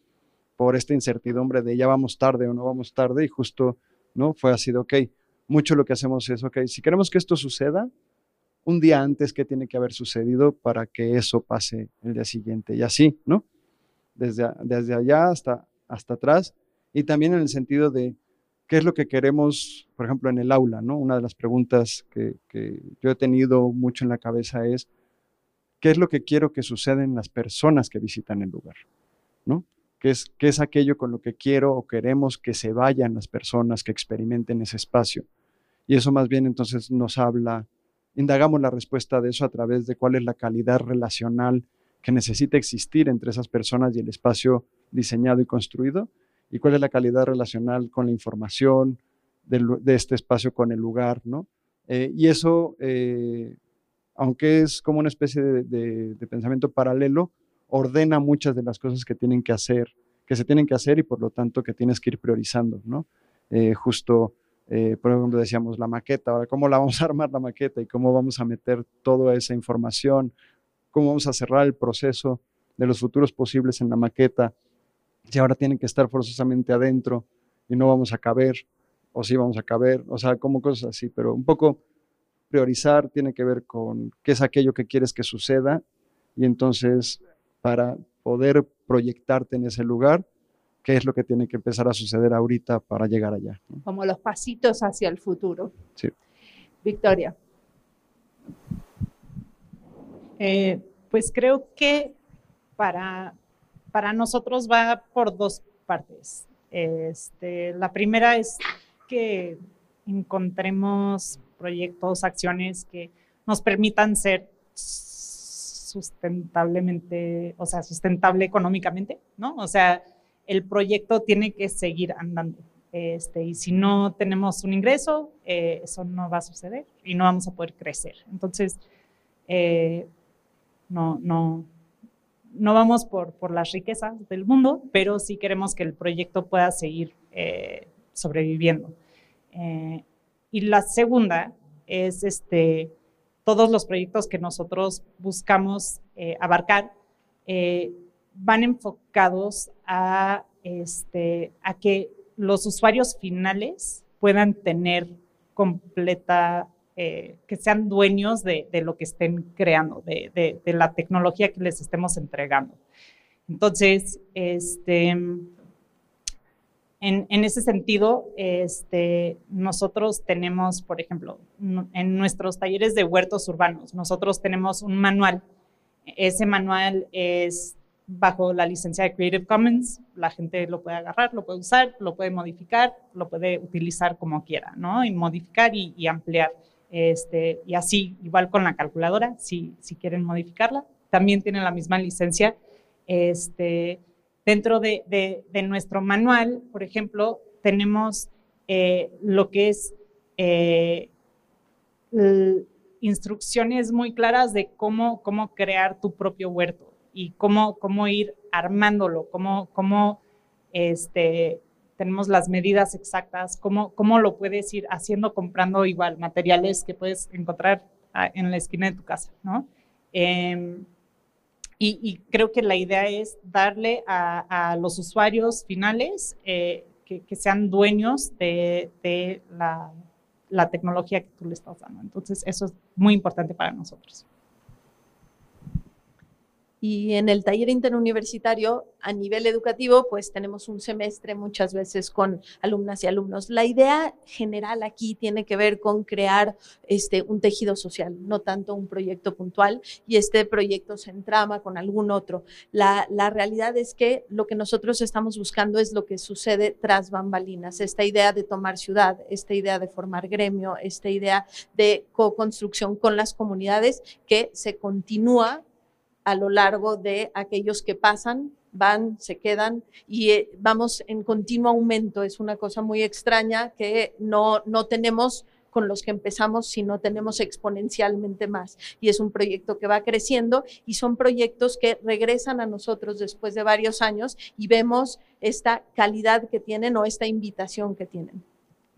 por esta incertidumbre de ya vamos tarde o no vamos tarde y justo no fue así de, ok, mucho lo que hacemos es, ok, si queremos que esto suceda, un día antes, ¿qué tiene que haber sucedido para que eso pase el día siguiente? Y así, ¿no? Desde, desde allá hasta, hasta atrás y también en el sentido de qué es lo que queremos, por ejemplo, en el aula, ¿no? Una de las preguntas que, que yo he tenido mucho en la cabeza es, qué es lo que quiero que suceda en las personas que visitan el lugar, ¿no? ¿Qué es, qué es aquello con lo que quiero o queremos que se vayan las personas que experimenten ese espacio? Y eso más bien entonces nos habla, indagamos la respuesta de eso a través de cuál es la calidad relacional que necesita existir entre esas personas y el espacio diseñado y construido, y cuál es la calidad relacional con la información de, este espacio con el lugar, ¿no? Eh, y eso eh, aunque es como una especie de, pensamiento paralelo, ordena muchas de las cosas que tienen que hacer, que se tienen que hacer y por lo tanto que tienes que ir priorizando, ¿no? Eh, justo, eh, por ejemplo, decíamos la maqueta, ahora cómo la vamos a armar la maqueta y cómo vamos a meter toda esa información, cómo vamos a cerrar el proceso de los futuros posibles en la maqueta, si ahora tienen que estar forzosamente adentro y no vamos a caber, o si vamos a caber, o sea, como cosas así, pero un poco priorizar tiene que ver con qué es aquello que quieres que suceda y entonces para poder proyectarte en ese lugar, qué es lo que tiene que empezar a suceder ahorita para llegar allá. Como los pasitos hacia el futuro. Sí. Victoria. Eh, pues creo que para, para nosotros va por dos partes. Este, la primera es que encontremos proyectos, acciones que nos permitan ser sustentablemente, o sea, sustentable económicamente, ¿no? O sea, el proyecto tiene que seguir andando. Este, y si no tenemos un ingreso, eh, eso no va a suceder y no vamos a poder crecer. Entonces, eh, no, no, no vamos por, por las riquezas del mundo, pero sí queremos que el proyecto pueda seguir eh, sobreviviendo. Y la segunda es este, todos los proyectos que nosotros buscamos eh, abarcar eh, van enfocados a, este, a que los usuarios finales puedan tener completa, eh, que sean dueños de, lo que estén creando, de, la tecnología que les estemos entregando. Entonces, este, en, ese sentido, este, nosotros tenemos, por ejemplo, en nuestros talleres de huertos urbanos, nosotros tenemos un manual. Ese manual es bajo la licencia de Creative Commons, la gente lo puede agarrar, lo puede usar, lo puede modificar, lo puede utilizar como quiera, ¿no? Y modificar y, ampliar. Este, y así, igual con la calculadora, si, si quieren modificarla, también tienen la misma licencia Este, dentro de, nuestro manual, por ejemplo, tenemos eh, lo que es eh, instrucciones muy claras de cómo, cómo crear tu propio huerto y cómo, cómo ir armándolo, cómo, cómo este, tenemos las medidas exactas, cómo, cómo lo puedes ir haciendo comprando igual materiales que puedes encontrar ah, en la esquina de tu casa, ¿no? Em, y, creo que la idea es darle a, los usuarios finales eh, que, sean dueños de, de la, la tecnología que tú le estás dando. Entonces, eso es muy importante para nosotros. Y en el taller interuniversitario, a nivel educativo, pues tenemos un semestre muchas veces con alumnas y alumnos. La idea general aquí tiene que ver con crear este, un tejido social, no tanto un proyecto puntual, y este proyecto se entrama con algún otro. La, la realidad es que lo que nosotros estamos buscando es lo que sucede tras bambalinas, esta idea de tomar ciudad, esta idea de formar gremio, esta idea de co-construcción con las comunidades que se continúa a lo largo de aquellos que pasan, van, se quedan y eh, vamos en continuo aumento. Es una cosa muy extraña que no, no tenemos con los que empezamos, sino tenemos exponencialmente más. Y es un proyecto que va creciendo y son proyectos que regresan a nosotros después de varios años y vemos esta calidad que tienen o esta invitación que tienen.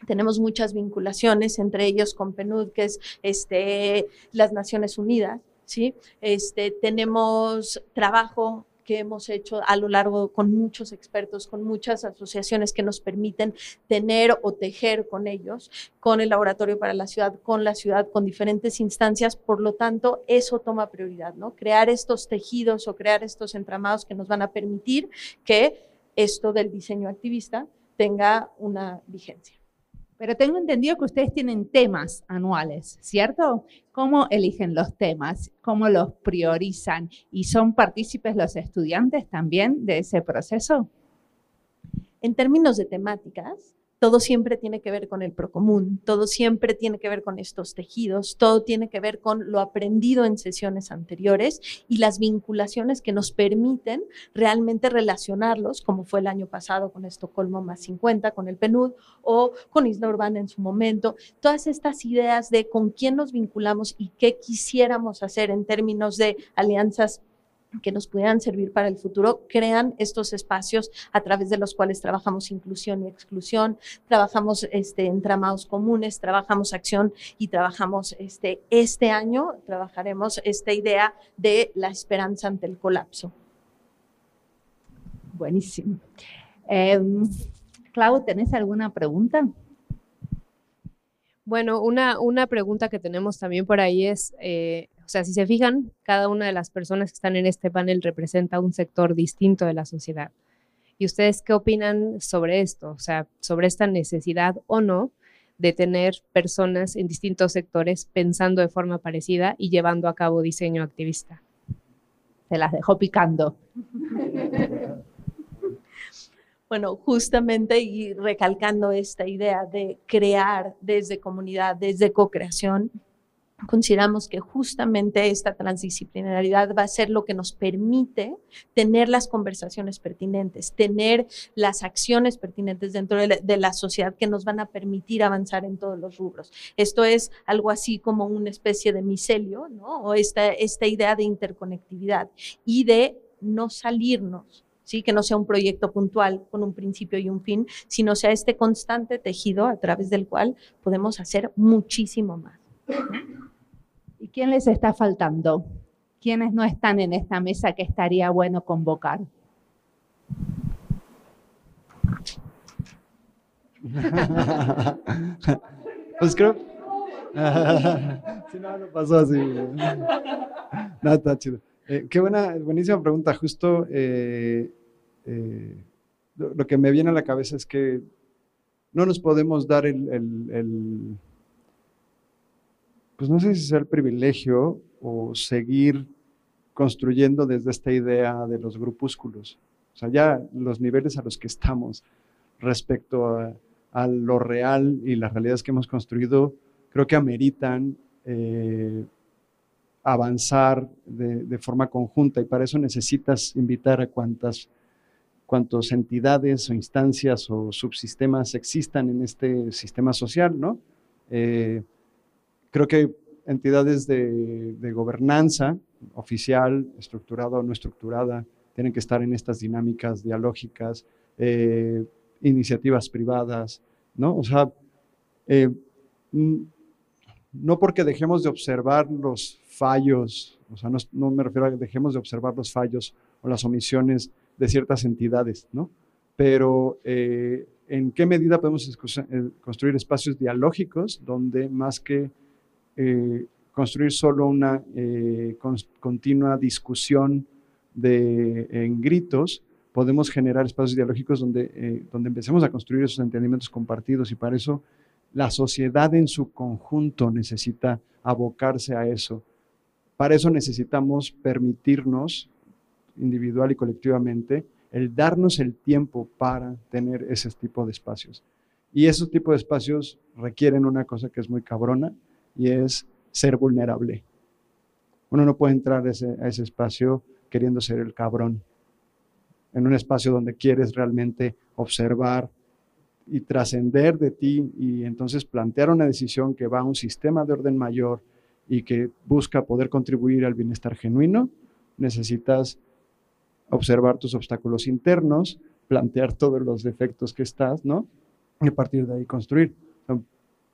Tenemos muchas vinculaciones, entre ellos con PNUD, que es este, las Naciones Unidas, ¿sí? Este, tenemos trabajo que hemos hecho a lo largo con muchos expertos, con muchas asociaciones que nos permiten tener o tejer con ellos, con el Laboratorio para la Ciudad, con la ciudad, con diferentes instancias. Por lo tanto, eso toma prioridad, ¿no? Crear estos tejidos o crear estos entramados que nos van a permitir que esto del diseño activista tenga una vigencia. Pero tengo entendido que ustedes tienen temas anuales, ¿cierto? ¿Cómo eligen los temas? ¿Cómo los priorizan? ¿Y son partícipes los estudiantes también de ese proceso? En términos de temáticas, todo siempre tiene que ver con el procomún, todo siempre tiene que ver con estos tejidos, todo tiene que ver con lo aprendido en sesiones anteriores y las vinculaciones que nos permiten realmente relacionarlos, como fue el año pasado con Estocolmo más 50, con el PNUD o con Isla Urbana en su momento. Todas estas ideas de con quién nos vinculamos y qué quisiéramos hacer en términos de alianzas que nos puedan servir para el futuro, crean estos espacios a través de los cuales trabajamos inclusión y exclusión, trabajamos este, entramados comunes, trabajamos acción y trabajamos este, este año, trabajaremos esta idea de la esperanza ante el colapso. Buenísimo. Eh, Clau, ¿tenés alguna pregunta? Bueno, una, una pregunta que tenemos también por ahí es, eh, o sea, si se fijan, cada una de las personas que están en este panel representa un sector distinto de la sociedad. ¿Y ustedes qué opinan sobre esto? O sea, sobre esta necesidad o no de tener personas en distintos sectores pensando de forma parecida y llevando a cabo diseño activista. Se las dejó picando. Bueno, justamente y recalcando esta idea de crear desde comunidad, desde co-creación, consideramos que justamente esta transdisciplinariedad va a ser lo que nos permite tener las conversaciones pertinentes, tener las acciones pertinentes dentro de la, sociedad que nos van a permitir avanzar en todos los rubros. Esto es algo así como una especie de micelio, ¿no? O esta, esta idea de interconectividad y de no salirnos ¿sí? que no sea un proyecto puntual con un principio y un fin, sino sea este constante tejido a través del cual podemos hacer muchísimo más. ¿Y quién les está faltando? ¿Quiénes no están en esta mesa que estaría bueno convocar? pues creo. si no, no pasó así. No, está chido. Eh, qué buena, buenísima pregunta. Justo eh, eh, lo, que me viene a la cabeza es que no nos podemos dar el pues no sé si sea el privilegio o seguir construyendo desde esta idea de los grupúsculos. O sea, ya los niveles a los que estamos respecto a, lo real y las realidades que hemos construido, creo que ameritan eh, avanzar de, forma conjunta y para eso necesitas invitar a cuantas entidades o instancias o subsistemas existan en este sistema social, ¿no? Eh, creo que entidades de, gobernanza oficial, estructurada o no estructurada, tienen que estar en estas dinámicas dialógicas, eh, iniciativas privadas, ¿no? O sea, eh, no porque dejemos de observar los fallos, o sea, no, me refiero a que dejemos de observar los fallos o las omisiones de ciertas entidades, ¿no? Pero eh, ¿en qué medida podemos construir espacios dialógicos donde más que eh, construir solo una continua discusión de, en gritos, podemos generar espacios dialógicos donde, donde empecemos a construir esos entendimientos compartidos y para eso la sociedad en su conjunto necesita abocarse a eso. Para eso necesitamos permitirnos, individual y colectivamente, el darnos el tiempo para tener ese tipo de espacios. Y esos tipos de espacios requieren una cosa que es muy cabrona y es ser vulnerable. Uno no puede entrar a ese, espacio queriendo ser el cabrón. En un espacio donde quieres realmente observar, y trascender de ti y entonces plantear una decisión que va a un sistema de orden mayor y que busca poder contribuir al bienestar genuino, necesitas observar tus obstáculos internos, plantear todos los defectos que estás, ¿no? Y a partir de ahí construir.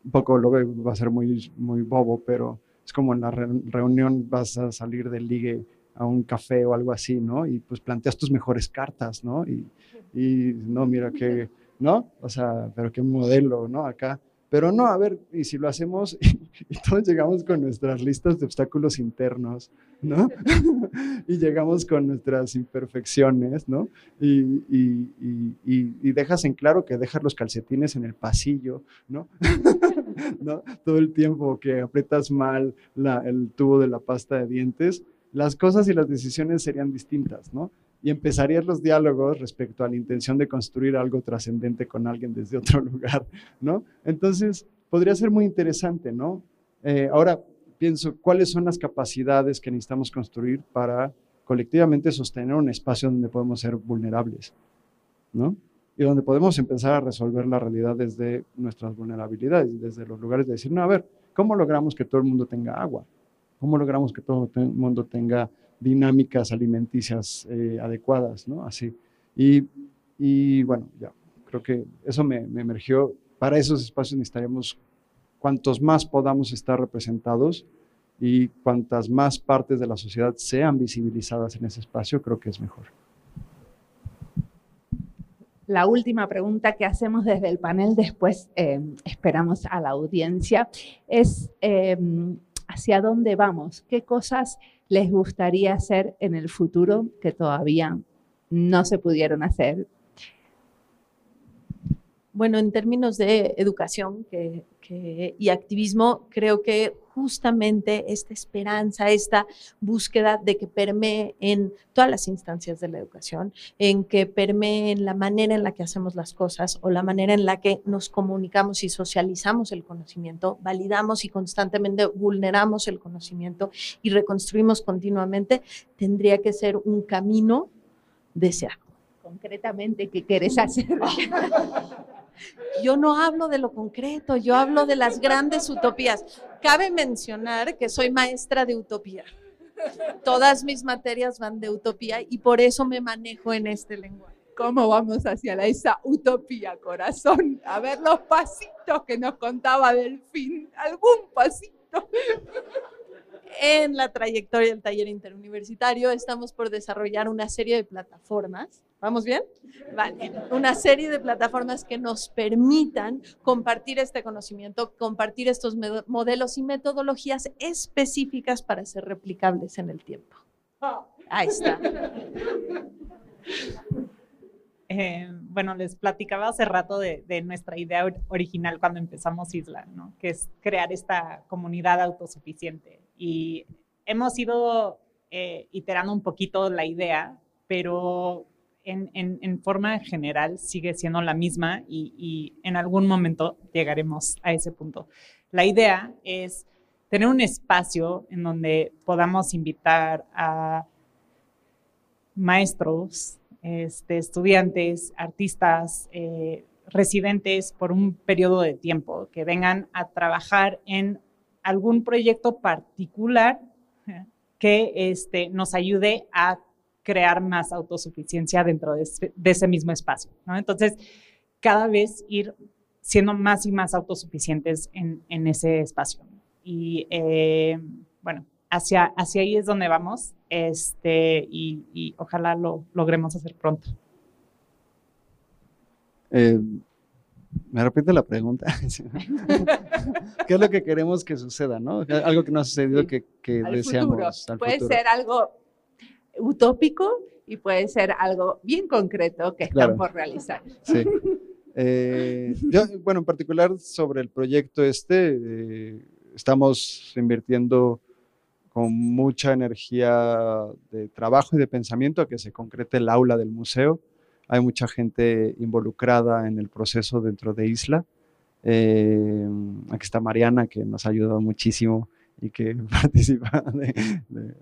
Un poco lo veo, va a ser muy, muy bobo, pero es como en la reunión vas a salir del ligue a un café o algo así, ¿no? Y pues planteas tus mejores cartas, ¿no? Y, y no, mira que ¿no? O sea, pero qué modelo, ¿no? Acá. Pero no, a ver, y si lo hacemos y, todos llegamos con nuestras listas de obstáculos internos, ¿no? y llegamos con nuestras imperfecciones, ¿no? Y, y, dejas en claro que dejas los calcetines en el pasillo, ¿no? Todo el tiempo que aprietas mal el tubo de la pasta de dientes, las cosas y las decisiones serían distintas, ¿no? y empezarían los diálogos respecto a la intención de construir algo trascendente con alguien desde otro lugar, ¿no? Entonces, podría ser muy interesante, ¿no? Eh, ahora pienso, ¿cuáles son las capacidades que necesitamos construir para colectivamente sostener un espacio donde podemos ser vulnerables, ¿no? Y donde podemos empezar a resolver la realidad desde nuestras vulnerabilidades, desde los lugares de decir, no, a ver, ¿cómo logramos que todo el mundo tenga agua? ¿Cómo logramos que todo el mundo tenga dinámicas alimenticias eh, adecuadas, ¿no? Así. Y, y, bueno, ya, creo que eso me, me, emergió. Para esos espacios necesitaríamos cuantos más podamos estar representados y cuantas más partes de la sociedad sean visibilizadas en ese espacio, creo que es mejor. La última pregunta que hacemos desde el panel, después eh, esperamos a la audiencia, es eh, hacia dónde vamos, qué cosas les gustaría hacer en el futuro que todavía no se pudieron hacer? Bueno, en términos de educación y activismo, creo que justamente esta esperanza, esta búsqueda de que permee en todas las instancias de la educación, en que permee en la manera en la que hacemos las cosas o la manera en la que nos comunicamos y socializamos el conocimiento, validamos y constantemente vulneramos el conocimiento y reconstruimos continuamente, tendría que ser un camino deseado. Concretamente, ¿qué quieres hacer? Yo no hablo de lo concreto, yo hablo de las grandes utopías. Cabe mencionar que soy maestra de utopía. Todas mis materias van de utopía y por eso me manejo en este lenguaje. ¿Cómo vamos hacia la, esa utopía, corazón? A ver los pasitos que nos contaba Delfín. ¿Algún pasito? en la trayectoria del taller interuniversitario estamos por desarrollar una serie de plataformas. ¿Vamos bien? Vale. Una serie de plataformas que nos permitan compartir este conocimiento, compartir estos modelos y metodologías específicas para ser replicables en el tiempo. Ahí está. Eh, bueno, les platicaba hace rato de, de, nuestra idea original cuando empezamos Isla, ¿no? que es crear esta comunidad autosuficiente y hemos ido eh, iterando un poquito la idea, pero en, forma general sigue siendo la misma y, y, en algún momento llegaremos a ese punto. La idea es tener un espacio en donde podamos invitar a maestros, este, estudiantes, artistas, eh, residentes por un periodo de tiempo, que vengan a trabajar en algún proyecto particular que este, nos ayude a crear más autosuficiencia dentro de, ese mismo espacio. Entonces, cada vez ir siendo más y más autosuficientes en, ese espacio. Y eh, bueno, hacia, hacia ahí es donde vamos este, y, ojalá lo logremos hacer pronto. Eh, me repite la pregunta. ¿Qué es lo que queremos que suceda, no? Algo que no ha sucedido que, que deseamos. puede ser algo utópico y puede ser algo bien concreto que estamos por realizar. Sí. Eh, bueno, en particular sobre el proyecto este, eh, estamos invirtiendo con mucha energía de trabajo y de pensamiento a que se concrete el aula del museo. Hay mucha gente involucrada en el proceso dentro de Isla. Eh, aquí está Mariana, que nos ha ayudado muchísimo y que participa de,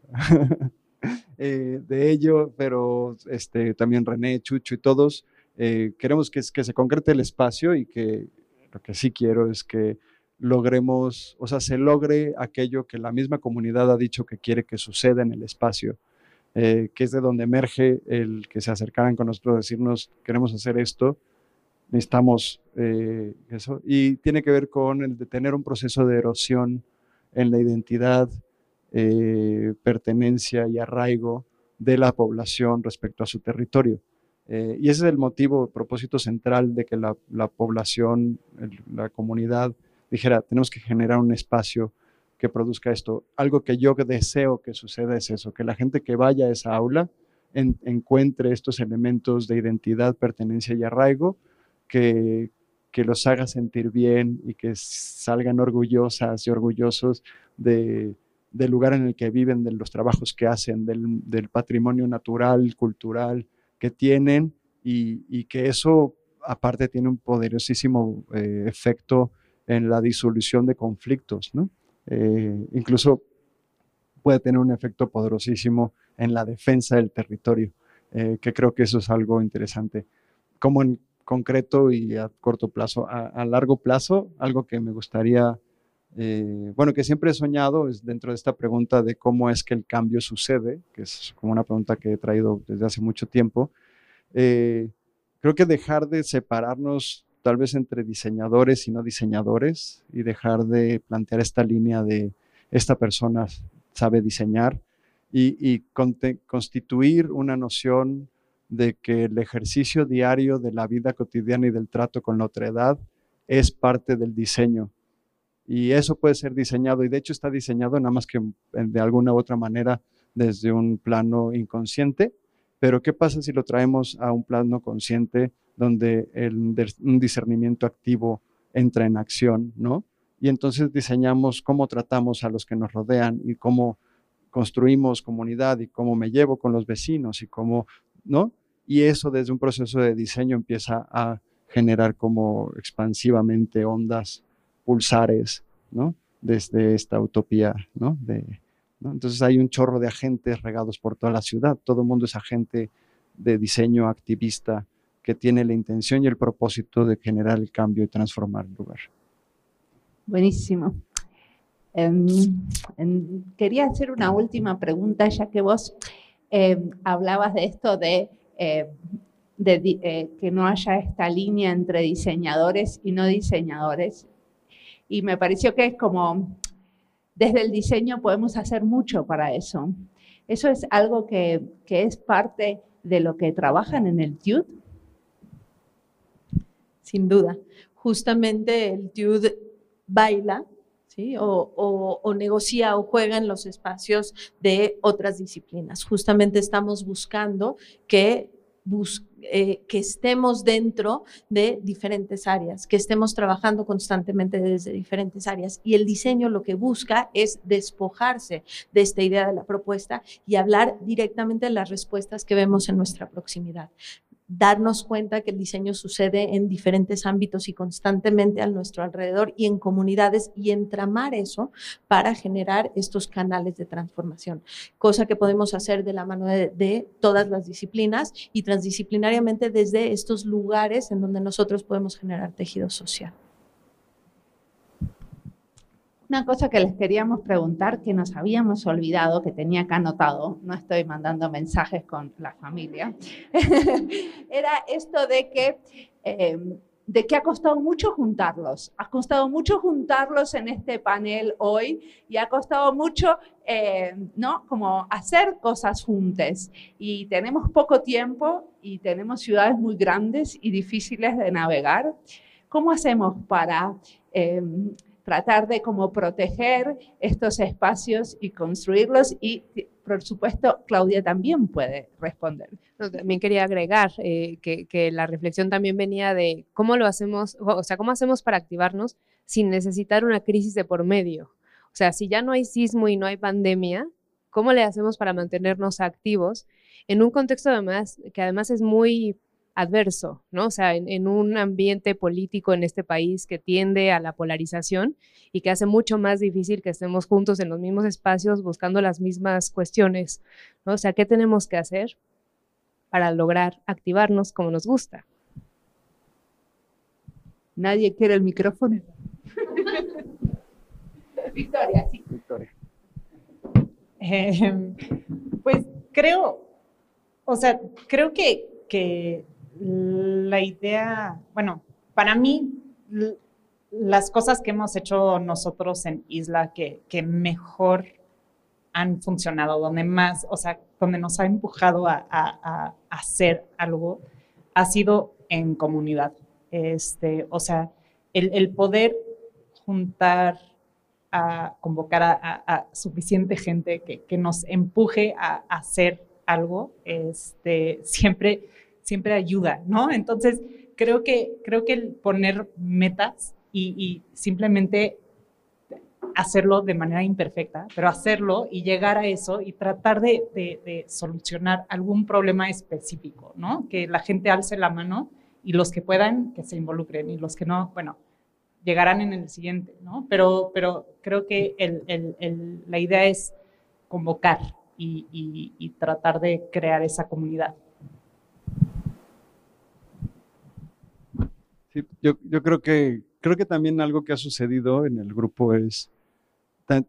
ello, pero este, también René, Chucho y todos eh, queremos que, se concrete el espacio y que lo que sí quiero es que logremos, o sea, se logre aquello que la misma comunidad ha dicho que quiere que suceda en el espacio, eh, que es de donde emerge el que se acercaran con nosotros, decirnos, queremos hacer esto, necesitamos eh, eso, y tiene que ver con el de tener un proceso de erosión en la identidad, pertenencia y arraigo de la población respecto a su territorio. Eh, y ese es el motivo, el propósito central de que la, población, la comunidad dijera, tenemos que generar un espacio que produzca esto. Algo que yo deseo que suceda es eso, que la gente que vaya a esa aula encuentre estos elementos de identidad, pertenencia y arraigo, que, que los haga sentir bien y que salgan orgullosas y orgullosos de, del lugar en el que viven, de los trabajos que hacen, del, patrimonio natural, cultural, que tienen y, que eso aparte tiene un poderosísimo eh, efecto en la disolución de conflictos. Eh, incluso puede tener un efecto poderosísimo en la defensa del territorio, eh, que creo que eso es algo interesante. Como en concreto y a corto plazo, a, largo plazo, algo que me gustaría, bueno, que siempre he soñado es dentro de esta pregunta de cómo es que el cambio sucede, que es como una pregunta que he traído desde hace mucho tiempo, eh, creo que dejar de separarnos tal vez entre diseñadores y no diseñadores y dejar de plantear esta línea de esta persona sabe diseñar y, constituir una noción de que el ejercicio diario de la vida cotidiana y del trato con la otra edad es parte del diseño. Y eso puede ser diseñado, y de hecho está diseñado nada más que de alguna u otra manera desde un plano inconsciente, pero ¿qué pasa si lo traemos a un plano consciente donde un discernimiento activo entra en acción, ¿no? Y entonces diseñamos cómo tratamos a los que nos rodean y cómo construimos comunidad y cómo me llevo con los vecinos y cómo, ¿no? Y eso desde un proceso de diseño empieza a generar como expansivamente ondas, pulsares, ¿no? Desde esta utopía, ¿no? Entonces hay un chorro de agentes regados por toda la ciudad. Todo el mundo es agente de diseño activista que tiene la intención y el propósito de generar el cambio y transformar el lugar. Buenísimo. Em, quería hacer una última pregunta, ya que vos em, hablabas de esto de, em, eh, que no haya esta línea entre diseñadores y no diseñadores. Y me pareció que es como desde el diseño podemos hacer mucho para eso. ¿Eso es algo que, es parte de lo que trabajan en el TUD? Sin duda. Justamente el TUD baila ¿sí? o, o, negocia o juega en los espacios de otras disciplinas. Justamente estamos buscando que eh, que estemos dentro de diferentes áreas, que estemos trabajando constantemente desde diferentes áreas. Y el diseño lo que busca es despojarse de esta idea de la propuesta y hablar directamente de las respuestas que vemos en nuestra proximidad darnos cuenta que el diseño sucede en diferentes ámbitos y constantemente a nuestro alrededor y en comunidades y entramar eso para generar estos canales de transformación, cosa que podemos hacer de la mano de, de todas las disciplinas y transdisciplinariamente desde estos lugares en donde nosotros podemos generar tejido social. Una cosa que les queríamos preguntar que nos habíamos olvidado, que tenía acá anotado, no estoy mandando mensajes con la familia, era esto de que, eh, de que ha costado mucho juntarlos. Ha costado mucho juntarlos en este panel hoy y ha costado mucho, eh, ¿no? Como hacer cosas juntas. Y tenemos poco tiempo y tenemos ciudades muy grandes y difíciles de navegar. ¿Cómo hacemos para... Eh, tratar de como proteger estos espacios y construirlos y por supuesto Claudia también puede responder. también quería agregar eh, que, que, la reflexión también venía de cómo lo hacemos, o sea, cómo hacemos para activarnos sin necesitar una crisis de por medio. O sea, si ya no hay sismo y no hay pandemia, ¿cómo le hacemos para mantenernos activos en un contexto además que además es muy adverso, ¿no? O sea, en, un ambiente político en este país que tiende a la polarización y que hace mucho más difícil que estemos juntos en los mismos espacios buscando las mismas cuestiones, ¿no? O sea, ¿qué tenemos que hacer para lograr activarnos como nos gusta? Nadie quiere el micrófono. Victoria, sí. Victoria. Em, pues creo, o sea, creo que, que la idea, bueno, para mí, las cosas que hemos hecho nosotros en Isla que, que mejor han funcionado, donde más, o sea, donde nos ha empujado a, a, hacer algo, ha sido en comunidad. Este, o sea, el, el poder juntar, a convocar a, a suficiente gente que, que, nos empuje a, hacer algo, este, siempre siempre ayuda, ¿no? Entonces, creo que, creo que el poner metas y, simplemente hacerlo de manera imperfecta, pero hacerlo y llegar a eso y tratar de, solucionar algún problema específico, ¿no? Que la gente alce la mano y los que puedan, que se involucren y los que no, bueno, llegarán en el siguiente, ¿no? Pero, pero creo que la idea es convocar y tratar de crear esa comunidad. Sí, yo, yo creo que creo que también algo que ha sucedido en el grupo es,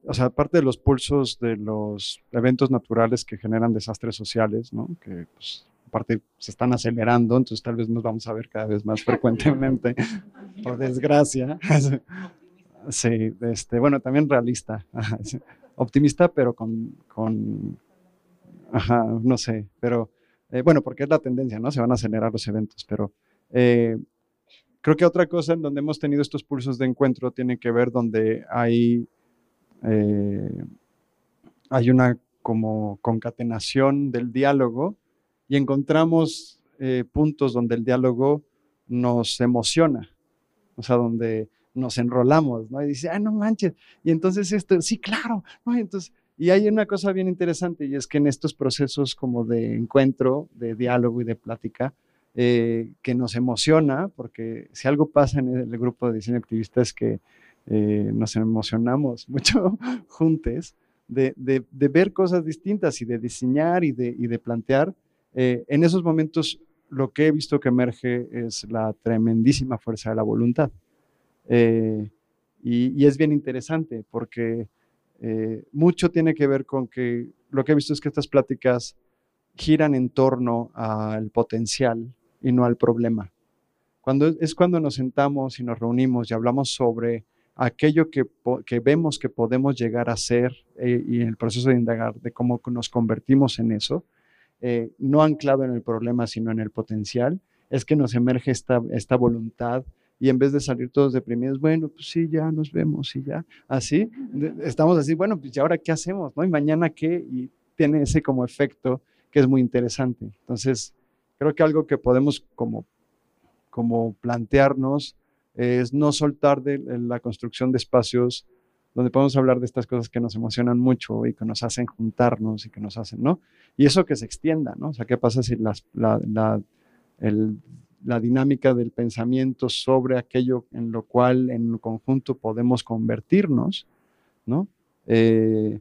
o sea, aparte de los pulsos de los eventos naturales que generan desastres sociales, ¿no? Que pues, aparte se están acelerando, entonces tal vez nos vamos a ver cada vez más frecuentemente, por desgracia. Sí, este, bueno, también realista, optimista, pero con, con ajá, no sé, pero eh, bueno, porque es la tendencia, ¿no? Se van a acelerar los eventos, pero eh, Creo que otra cosa en donde hemos tenido estos pulsos de encuentro tiene que ver donde hay, eh, hay una como concatenación del diálogo y encontramos eh, puntos donde el diálogo nos emociona, o sea, donde nos enrolamos, ¿no? Y dice, ah, no manches. Y entonces esto, sí, claro, ¿no? Y entonces, y hay una cosa bien interesante y es que en estos procesos como de encuentro, de diálogo y de plática, eh, que nos emociona, porque si algo pasa en el grupo de diseño activista es que eh, nos emocionamos mucho juntos de, de, ver cosas distintas y de diseñar y de, y de plantear. Eh, en esos momentos lo que he visto que emerge es la tremendísima fuerza de la voluntad. Y, y, es bien interesante porque mucho tiene que ver con que lo que he visto es que estas pláticas giran en torno al potencial y no al problema. Cuando, es cuando nos sentamos y nos reunimos y hablamos sobre aquello que, que vemos que podemos llegar a ser eh, y en el proceso de indagar de cómo nos convertimos en eso, eh, no anclado en el problema, sino en el potencial, es que nos emerge esta, esta voluntad y en vez de salir todos deprimidos, bueno, pues sí, ya nos vemos y ya, así, estamos así, bueno, pues ¿y ahora qué hacemos? ¿no? ¿Y mañana qué? Y tiene ese como efecto que es muy interesante. Entonces, Creo que algo que podemos como, como plantearnos es no soltar de la construcción de espacios donde podemos hablar de estas cosas que nos emocionan mucho y que nos hacen juntarnos y que nos hacen, ¿no? Y eso que se extienda, ¿no? O sea, ¿qué pasa si las, la, la dinámica del pensamiento sobre aquello en lo cual en conjunto podemos convertirnos, ¿no? Eh,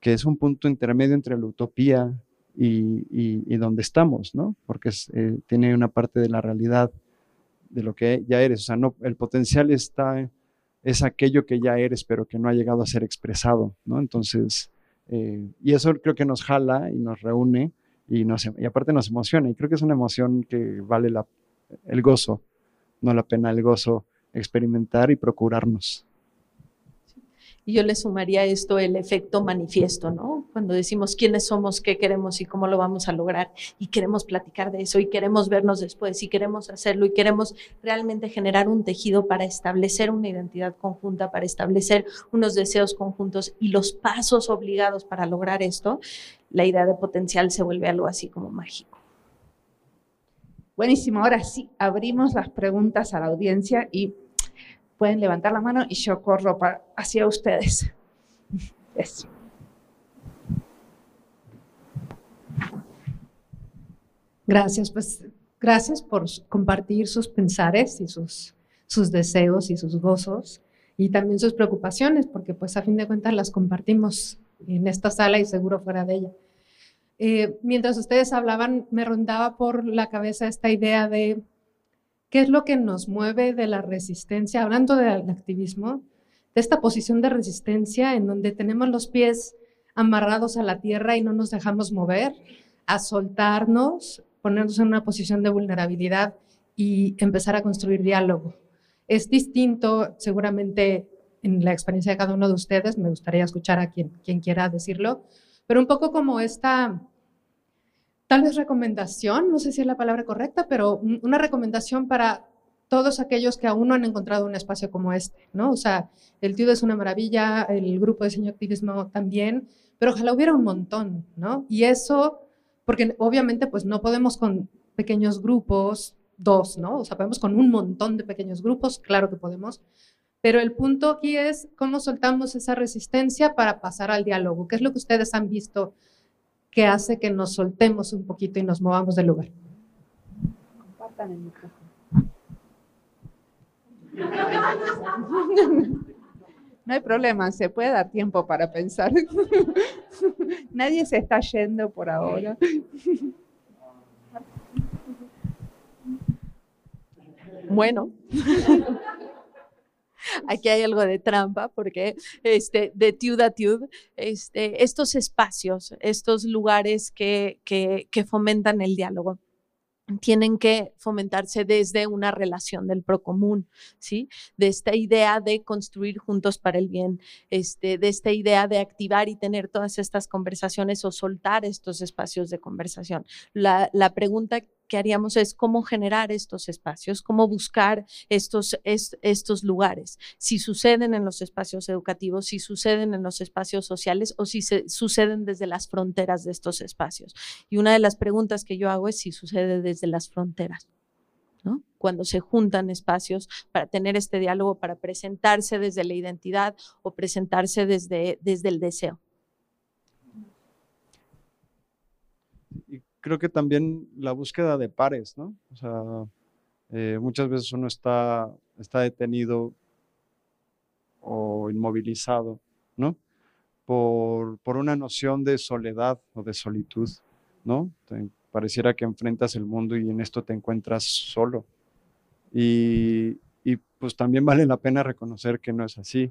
que es un punto intermedio entre la utopía y, donde estamos, ¿no? Porque eh, tiene una parte de la realidad de lo que ya eres, o sea, no, el potencial está, es aquello que ya eres, pero que no ha llegado a ser expresado, ¿no? Entonces, eh, y eso creo que nos jala y nos reúne y, nos, y aparte nos emociona, y creo que es una emoción que vale la, el gozo, no la pena el gozo experimentar y procurarnos. Y yo le sumaría esto el efecto manifiesto, ¿no? Cuando decimos quiénes somos, qué queremos y cómo lo vamos a lograr, y queremos platicar de eso, y queremos vernos después, y queremos hacerlo, y queremos realmente generar un tejido para establecer una identidad conjunta, para establecer unos deseos conjuntos y los pasos obligados para lograr esto, la idea de potencial se vuelve algo así como mágico. Buenísimo, ahora sí, abrimos las preguntas a la audiencia y pueden levantar la mano y yo corro hacia ustedes. Gracias, pues gracias por compartir sus pensares y sus, sus deseos y sus gozos y también sus preocupaciones, porque pues a fin de cuentas las compartimos en esta sala y seguro fuera de ella. Eh, mientras ustedes hablaban, me rondaba por la cabeza esta idea de ¿Qué es lo que nos mueve de la resistencia? Hablando del activismo, de esta posición de resistencia en donde tenemos los pies amarrados a la tierra y no nos dejamos mover, a soltarnos, ponernos en una posición de vulnerabilidad y empezar a construir diálogo. Es distinto, seguramente, en la experiencia de cada uno de ustedes, me gustaría escuchar a quien, quien quiera decirlo, pero un poco como esta tal vez recomendación, no sé si es la palabra correcta, pero una recomendación para todos aquellos que aún no han encontrado un espacio como este, ¿no? O sea, el TIUD es una maravilla, el grupo de diseño activismo también, pero ojalá hubiera un montón, ¿no? Y eso, porque obviamente pues no podemos con pequeños grupos, dos, ¿no? O sea, podemos con un montón de pequeños grupos, claro que podemos, pero el punto aquí es cómo soltamos esa resistencia para pasar al diálogo, ¿Qué es lo que ustedes han visto que hace que nos soltemos un poquito y nos movamos del lugar. Compartan el micrófono. No hay problema, se puede dar tiempo para pensar. Nadie se está yendo por ahora. Bueno. Aquí hay algo de trampa porque este, de tiud a tiud, este, estos espacios, estos lugares que, que, que fomentan el diálogo tienen que fomentarse desde una relación del procomún, ¿sí? De esta idea de construir juntos para el bien, este, de esta idea de activar y tener todas estas conversaciones o soltar estos espacios de conversación. La, la pregunta que haríamos es cómo generar estos espacios, cómo buscar estos, estos lugares, si suceden en los espacios educativos, si suceden en los espacios sociales o si se, suceden desde las fronteras de estos espacios. Y una de las preguntas que yo hago es si sucede desde las fronteras. ¿no? Cuando se juntan espacios para tener este diálogo, para presentarse desde la identidad o presentarse desde, desde el deseo. Creo que también la búsqueda de pares, ¿no? O sea, eh, muchas veces uno está, está detenido o inmovilizado, ¿no? Por, por, una noción de soledad o de solitud, ¿no? pareciera que enfrentas el mundo y en esto te encuentras solo. Y, y, pues también vale la pena reconocer que no es así,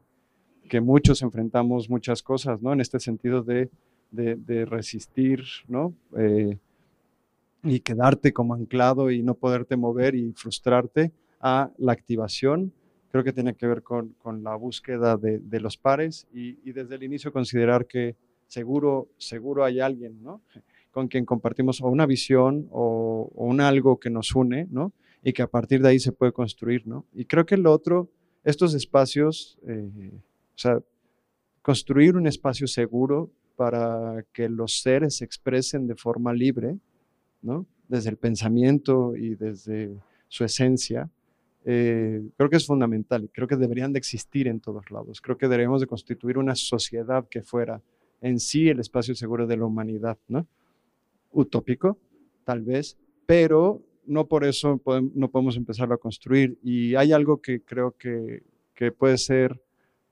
que muchos enfrentamos muchas cosas, ¿no? En este sentido de, de, resistir, ¿no? Eh, y quedarte como anclado y no poderte mover y frustrarte a la activación. Creo que tiene que ver con, con la búsqueda de, de los pares y, desde el inicio considerar que seguro, seguro hay alguien, ¿no? Con quien compartimos o una visión o, o, un algo que nos une, ¿no? Y que a partir de ahí se puede construir, ¿no? Y creo que lo otro, estos espacios, eh, o sea, construir un espacio seguro para que los seres se expresen de forma libre, desde el pensamiento y desde su esencia, eh, creo que es fundamental y creo que deberían de existir en todos lados. Creo que deberíamos de constituir una sociedad que fuera en sí el espacio seguro de la humanidad, ¿no? Utópico, tal vez, pero no por eso no podemos empezarlo a construir. Y hay algo que creo que, puede ser,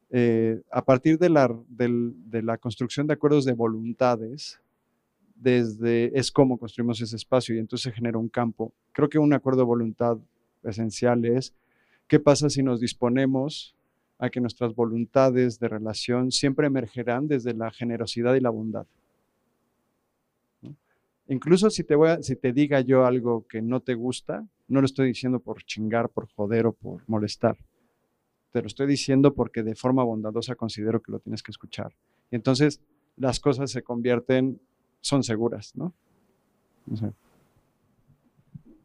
eh, a partir de la, de la construcción de acuerdos de voluntades, desde es cómo construimos ese espacio y entonces se genera un campo. Creo que un acuerdo de voluntad esencial es qué pasa si nos disponemos a que nuestras voluntades de relación siempre emergerán desde la generosidad y la bondad. Incluso si te, voy si te diga yo algo que no te gusta, no lo estoy diciendo por chingar, por joder o por molestar. Te lo estoy diciendo porque de forma bondadosa considero que lo tienes que escuchar. Y entonces las cosas se convierten, son seguras, ¿no?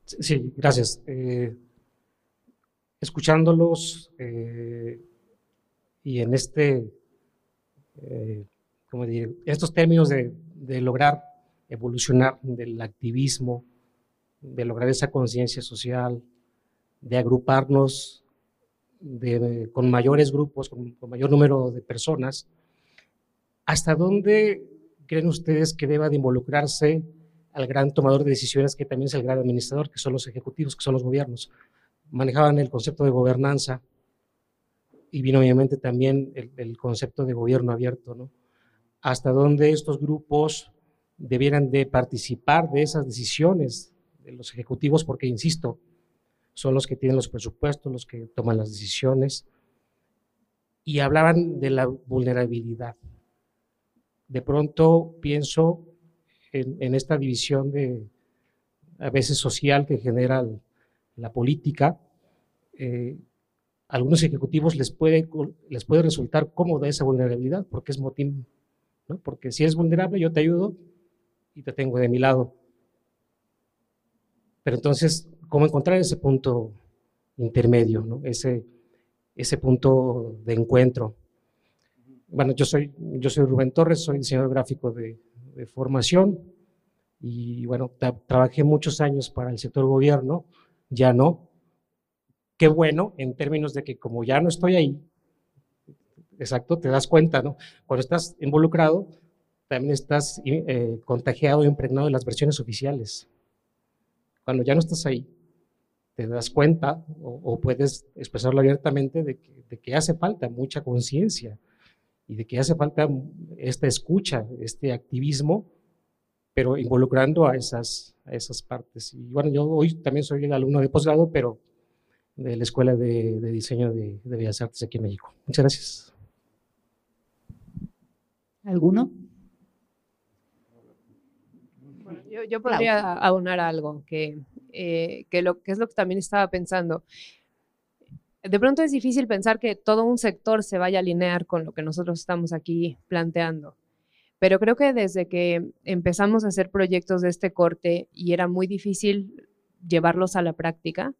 Sí, gracias. Eh, escuchándolos eh, y en este, eh, ¿cómo decir? estos términos de, de lograr evolucionar del activismo, de lograr esa conciencia social, de agruparnos con mayores grupos, con, mayor número de personas. ¿Hasta dónde creen ustedes que deba de involucrarse al gran tomador de decisiones, que también es el gran administrador, que son los ejecutivos, que son los gobiernos? Manejaban el concepto de gobernanza y vino obviamente también el, el concepto de gobierno abierto, ¿no? Hasta dónde estos grupos debieran de participar de esas decisiones de los ejecutivos, porque, insisto, son los que tienen los presupuestos, los que toman las decisiones, y hablaban de la vulnerabilidad. De pronto pienso en, esta división de, a veces social que genera la política, eh, algunos ejecutivos les puede, les puede resultar cómoda esa vulnerabilidad porque es motín, ¿no? porque si es vulnerable yo te ayudo, y te tengo de mi lado. Pero entonces, ¿cómo encontrar ese punto intermedio, ¿no? ese, ese punto de encuentro? Bueno, yo soy, yo soy Rubén Torres, soy diseñador gráfico de, formación y bueno, trabajé muchos años para el sector gobierno, ya no. Qué bueno en términos de que como ya no estoy ahí, exacto, te das cuenta, ¿no? Cuando estás involucrado, también estás eh, contagiado e impregnado de las versiones oficiales. Cuando ya no estás ahí, te das cuenta o, puedes expresarlo abiertamente de que, hace falta mucha conciencia y de que hace falta esta escucha, este activismo, pero involucrando a esas, a esas partes. Y bueno, yo hoy también soy el alumno de posgrado, pero de la Escuela de, Diseño de, de Bellas Artes aquí en México. Muchas gracias. ¿Alguno? yo, podría aunar algo que, eh, que, lo, que es lo que también estaba pensando. De pronto es difícil pensar que todo un sector se vaya a alinear con lo que nosotros estamos aquí planteando. Pero creo que desde que empezamos a hacer proyectos de este corte y era muy difícil llevarlos a la práctica,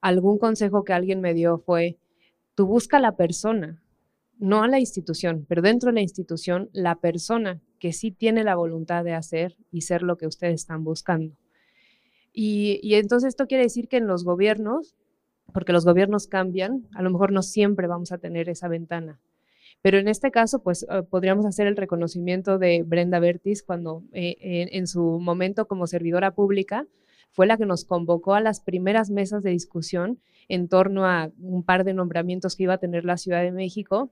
algún consejo que alguien me dio fue, tú busca a la persona, no a la institución, pero dentro de la institución, la persona que sí tiene la voluntad de hacer y ser lo que ustedes están buscando. Y, entonces esto quiere decir que en los gobiernos, porque los gobiernos cambian, a lo mejor no siempre vamos a tener esa ventana. Pero en este caso, pues eh, podríamos hacer el reconocimiento de Brenda Bertis cuando eh, en su momento como servidora pública fue la que nos convocó a las primeras mesas de discusión en torno a un par de nombramientos que iba a tener la Ciudad de México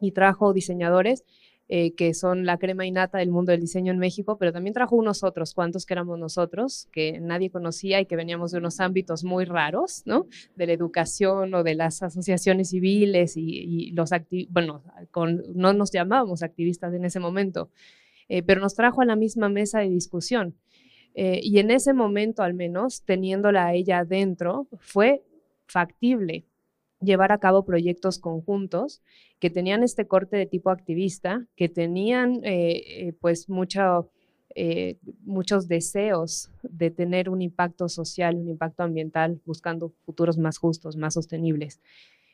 y trajo diseñadores eh, que son la crema innata del mundo del diseño en México, pero también trajo unos otros cuantos que éramos nosotros, que nadie conocía y que veníamos de unos ámbitos muy raros, ¿no? De la educación o de las asociaciones civiles y, los activistas, bueno, no nos llamábamos activistas en ese momento, eh, pero nos trajo a la misma mesa de discusión. Eh, y en ese momento, al menos, teniéndola a ella adentro, fue factible llevar a cabo proyectos conjuntos que tenían este corte de tipo activista, que tenían eh, eh, pues mucho, eh, muchos deseos de tener un impacto social, un impacto ambiental, buscando futuros más justos, más sostenibles.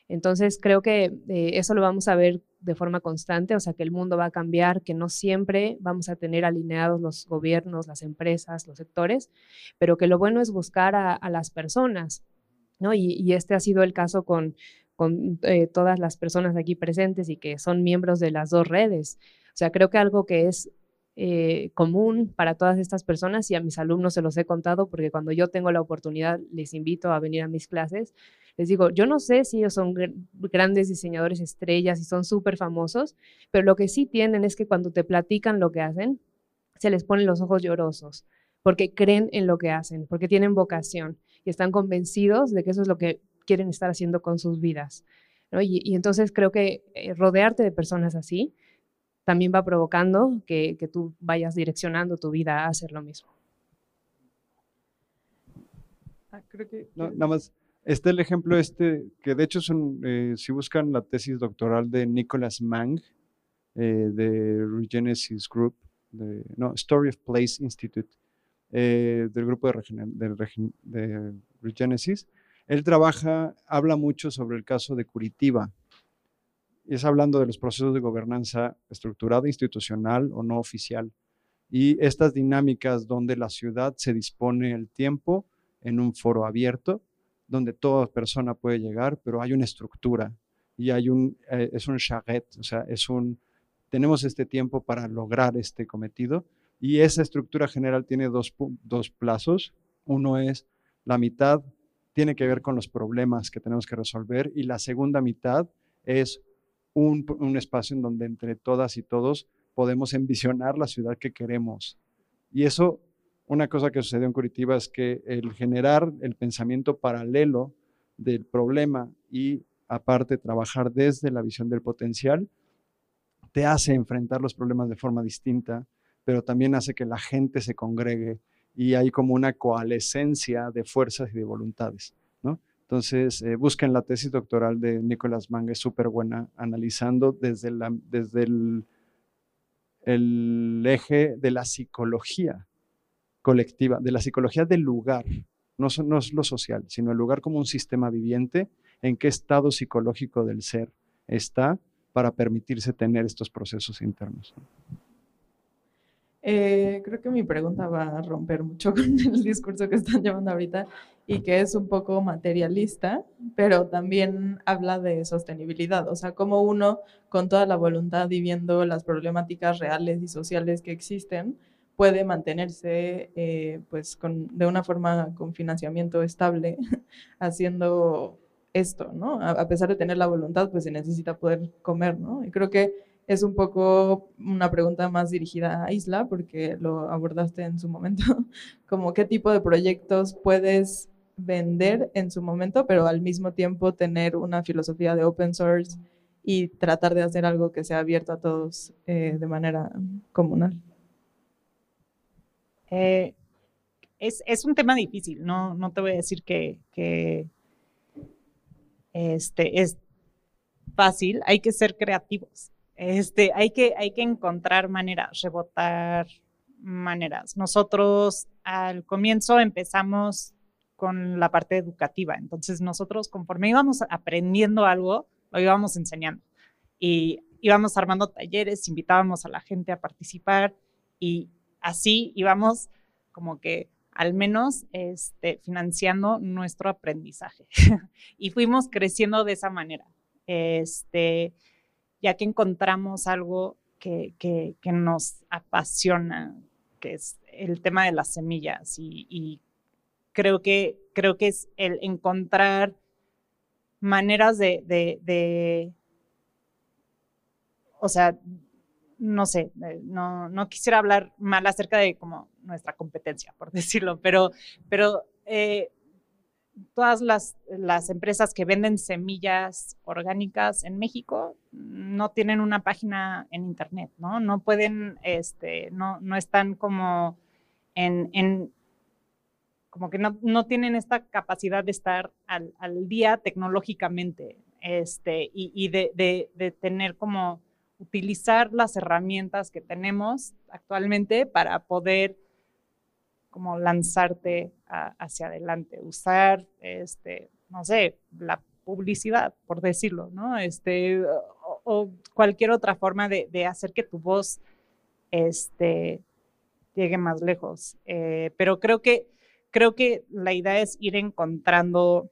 Entonces creo que eso lo vamos a ver de forma constante, o sea que el mundo va a cambiar, que no siempre vamos a tener alineados los gobiernos, las empresas, los sectores, pero que lo bueno es buscar a las personas, y, este ha sido el caso con, eh, todas las personas aquí presentes y que son miembros de las dos redes. O sea, creo que algo que es eh, común para todas estas personas y a mis alumnos se los he contado porque cuando yo tengo la oportunidad les invito a venir a mis clases. Les digo, yo no sé si ellos son grandes diseñadores estrellas y son súper famosos, pero lo que sí tienen es que cuando te platican lo que hacen, se les ponen los ojos llorosos porque creen en lo que hacen, porque tienen vocación y están convencidos de que eso es lo que quieren estar haciendo con sus vidas. Y, entonces creo que eh, rodearte de personas así también va provocando que, tú vayas direccionando tu vida a hacer lo mismo. Ah, creo que nada más, está el ejemplo este, que de hecho son, eh, si buscan la tesis doctoral de Nicholas Mang, eh, de Regenesis Group, de, no, Story of Place Institute, eh, del grupo de, de Regenesis, él trabaja, habla mucho sobre el caso de Curitiba, es hablando de los procesos de gobernanza estructurada, institucional o no oficial. Y estas dinámicas donde la ciudad se dispone el tiempo en un foro abierto, donde toda persona puede llegar, pero hay una estructura y hay un, eh, es un charrette, o sea, es un, tenemos este tiempo para lograr este cometido y esa estructura general tiene dos, dos plazos. Uno es la mitad tiene que ver con los problemas que tenemos que resolver y la segunda mitad es un, espacio en donde entre todas y todos podemos envisionar la ciudad que queremos. Y eso, una cosa que sucedió en Curitiba es que el generar el pensamiento paralelo del problema y aparte trabajar desde la visión del potencial, te hace enfrentar los problemas de forma distinta, pero también hace que la gente se congregue y hay como una coalescencia de fuerzas y de voluntades. Entonces, eh, busquen la tesis doctoral de Nicolás Manga, es súper buena, analizando desde, desde el, el, eje de la psicología colectiva, de la psicología del lugar, no, no es lo social, sino el lugar como un sistema viviente, en qué estado psicológico del ser está para permitirse tener estos procesos internos. Eh, creo que mi pregunta va a romper mucho con el discurso que están llevando ahorita y que es un poco materialista, pero también habla de sostenibilidad, o sea, como uno con toda la voluntad y viendo las problemáticas reales y sociales que existen, puede mantenerse eh, pues con, de una forma con financiamiento estable haciendo esto, ¿no? A, a pesar de tener la voluntad, pues se necesita poder comer, ¿no? Y creo que es un poco una pregunta más dirigida a Isla, porque lo abordaste en su momento, como qué tipo de proyectos puedes vender en su momento, pero al mismo tiempo tener una filosofía de open source y tratar de hacer algo que sea abierto a todos eh, de manera comunal. Eh, es, un tema difícil, no, no te voy a decir que, que este, es fácil, hay que ser creativos. Este, hay, que, hay que encontrar maneras, rebotar maneras. Nosotros al comienzo empezamos con la parte educativa, entonces nosotros conforme íbamos aprendiendo algo, lo íbamos enseñando y íbamos armando talleres, invitábamos a la gente a participar y así íbamos como que al menos este, financiando nuestro aprendizaje y fuimos creciendo de esa manera. Este, ya que encontramos algo que, nos apasiona, que es el tema de las semillas. Y, creo, que, creo que es el encontrar maneras de, o sea, no sé, no, no, quisiera hablar mal acerca de como nuestra competencia, por decirlo, pero, pero eh, todas las, empresas que venden semillas orgánicas en México no tienen una página en internet, ¿no? No pueden, este, no, no están como en, como que no, tienen esta capacidad de estar al, día tecnológicamente, este, y, de, tener como utilizar las herramientas que tenemos actualmente para poder como lanzarte hacia adelante, usar, este, no sé, la publicidad, por decirlo, ¿no? Este, o, cualquier otra forma de, hacer que tu voz este, llegue más lejos. Eh, pero creo que, creo que la idea es ir encontrando,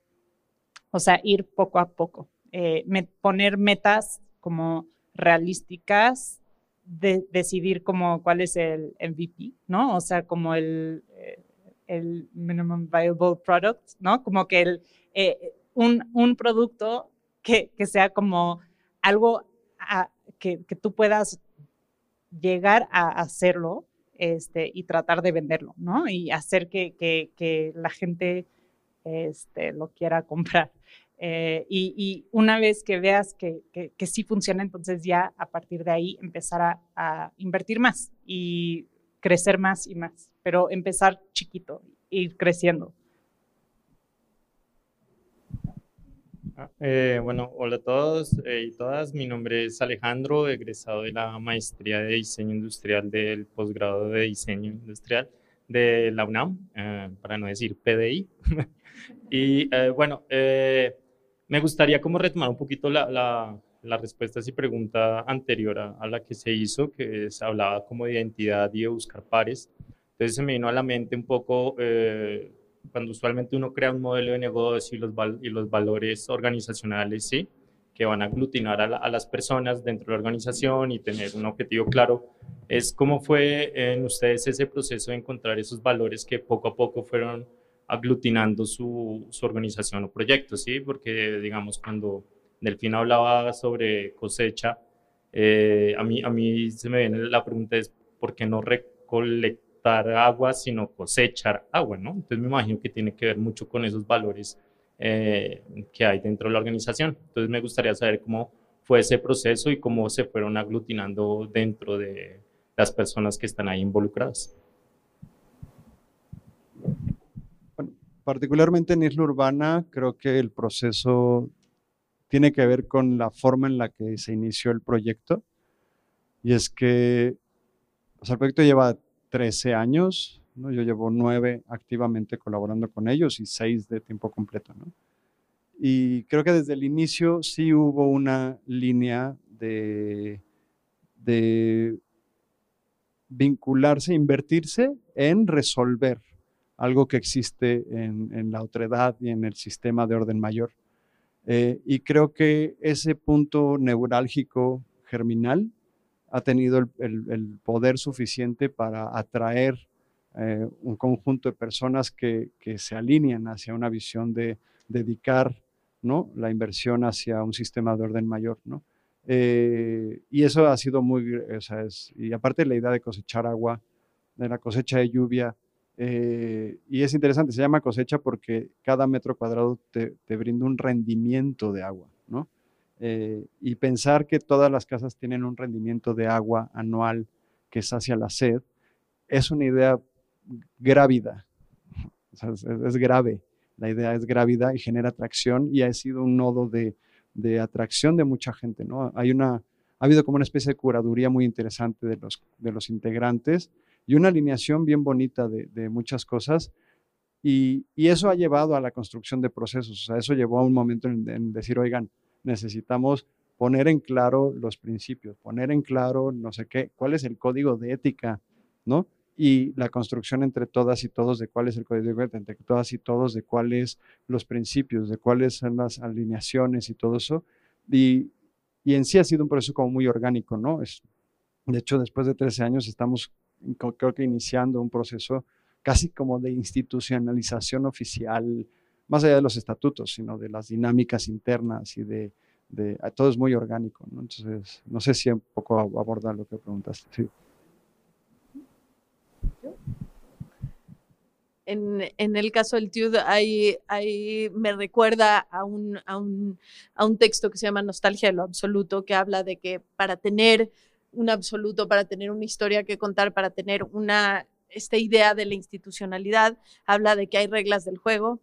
o sea, ir poco a poco, eh, poner metas como realísticas decidir como cuál es el MVP, ¿no? O sea, como el, eh, el minimum viable product, ¿no? Como que el, eh, un, un, producto que, que, sea como algo que, que, tú puedas llegar a hacerlo este, y tratar de venderlo, ¿no? Y hacer que, que la gente este, lo quiera comprar. Eh, y, una vez que veas que, que, sí funciona, entonces ya a partir de ahí empezar a, invertir más y crecer más y más, pero empezar chiquito, ir creciendo. Ah, eh, bueno, hola a todos eh, y todas. Mi nombre es Alejandro, egresado de la maestría de diseño industrial del posgrado de diseño industrial de la UNAM, para no decir PDI. y bueno, me gustaría como retomar un poquito la, la, la respuesta y pregunta anterior a, la que se hizo, que se hablaba como de identidad y de buscar pares. Entonces se me vino a la mente un poco eh, cuando usualmente uno crea un modelo de negocio y los, y los valores organizacionales, ¿sí? que van a aglutinar a, a, las personas dentro de la organización y tener un objetivo claro. Es cómo fue en ustedes ese proceso de encontrar esos valores que poco a poco fueron aglutinando su, su, organización o proyecto, ¿sí? Porque, digamos, cuando Delfín hablaba sobre cosecha, eh, a, mí, a mí se me viene la pregunta es, ¿por qué no recolectar agua, sino cosechar agua, ¿no? Entonces me imagino que tiene que ver mucho con esos valores eh, que hay dentro de la organización. Entonces me gustaría saber cómo fue ese proceso y cómo se fueron aglutinando dentro de las personas que están ahí involucradas. Particularmente en Isla Urbana, creo que el proceso tiene que ver con la forma en la que se inició el proyecto. Y es que el proyecto lleva 13 años, ¿no? yo llevo 9 activamente colaborando con ellos y 6 de tiempo completo. ¿no? Y creo que desde el inicio sí hubo una línea de, de vincularse, invertirse en resolver algo que existe en, la otredad y en el sistema de orden mayor. Eh, y creo que ese punto neurálgico germinal ha tenido el, poder suficiente para atraer eh, un conjunto de personas que, se alinean hacia una visión de dedicar ¿no? la inversión hacia un sistema de orden mayor. Eh, y eso ha sido muy, y aparte la idea de cosechar agua, de la cosecha de lluvia, eh, y es interesante, se llama cosecha porque cada metro cuadrado te, brinda un rendimiento de agua, ¿no? Eh, y pensar que todas las casas tienen un rendimiento de agua anual que sacia la sed, es una idea grávida, es, grave, la idea es grávida y genera atracción y ha sido un nodo de, atracción de mucha gente, ¿no? Hay una, ha habido como una especie de curaduría muy interesante de los integrantes, y una alineación bien bonita de, muchas cosas. Y, eso ha llevado a la construcción de procesos. O sea, eso llevó a un momento en, decir, oigan, necesitamos poner en claro los principios, poner en claro, no sé qué, cuál es el código de ética, ¿no? Y la construcción entre todas y todos de cuál es el código de ética, entre todas y todos de cuáles los principios, de cuáles son las alineaciones y todo eso. Y, y en sí ha sido un proceso como muy orgánico, ¿no? Es, de hecho, después de 13 años estamos creo que iniciando un proceso casi como de institucionalización oficial, más allá de los estatutos, sino de las dinámicas internas y de, de todo es muy orgánico. Entonces, no sé si un poco abordar lo que preguntaste. En, en, el caso del TUD, ahí, ahí me recuerda a un, a, un, a un texto que se llama Nostalgia de lo Absoluto, que habla de que para tener un absoluto, para tener una historia que contar, para tener una, esta idea de la institucionalidad, habla de que hay reglas del juego,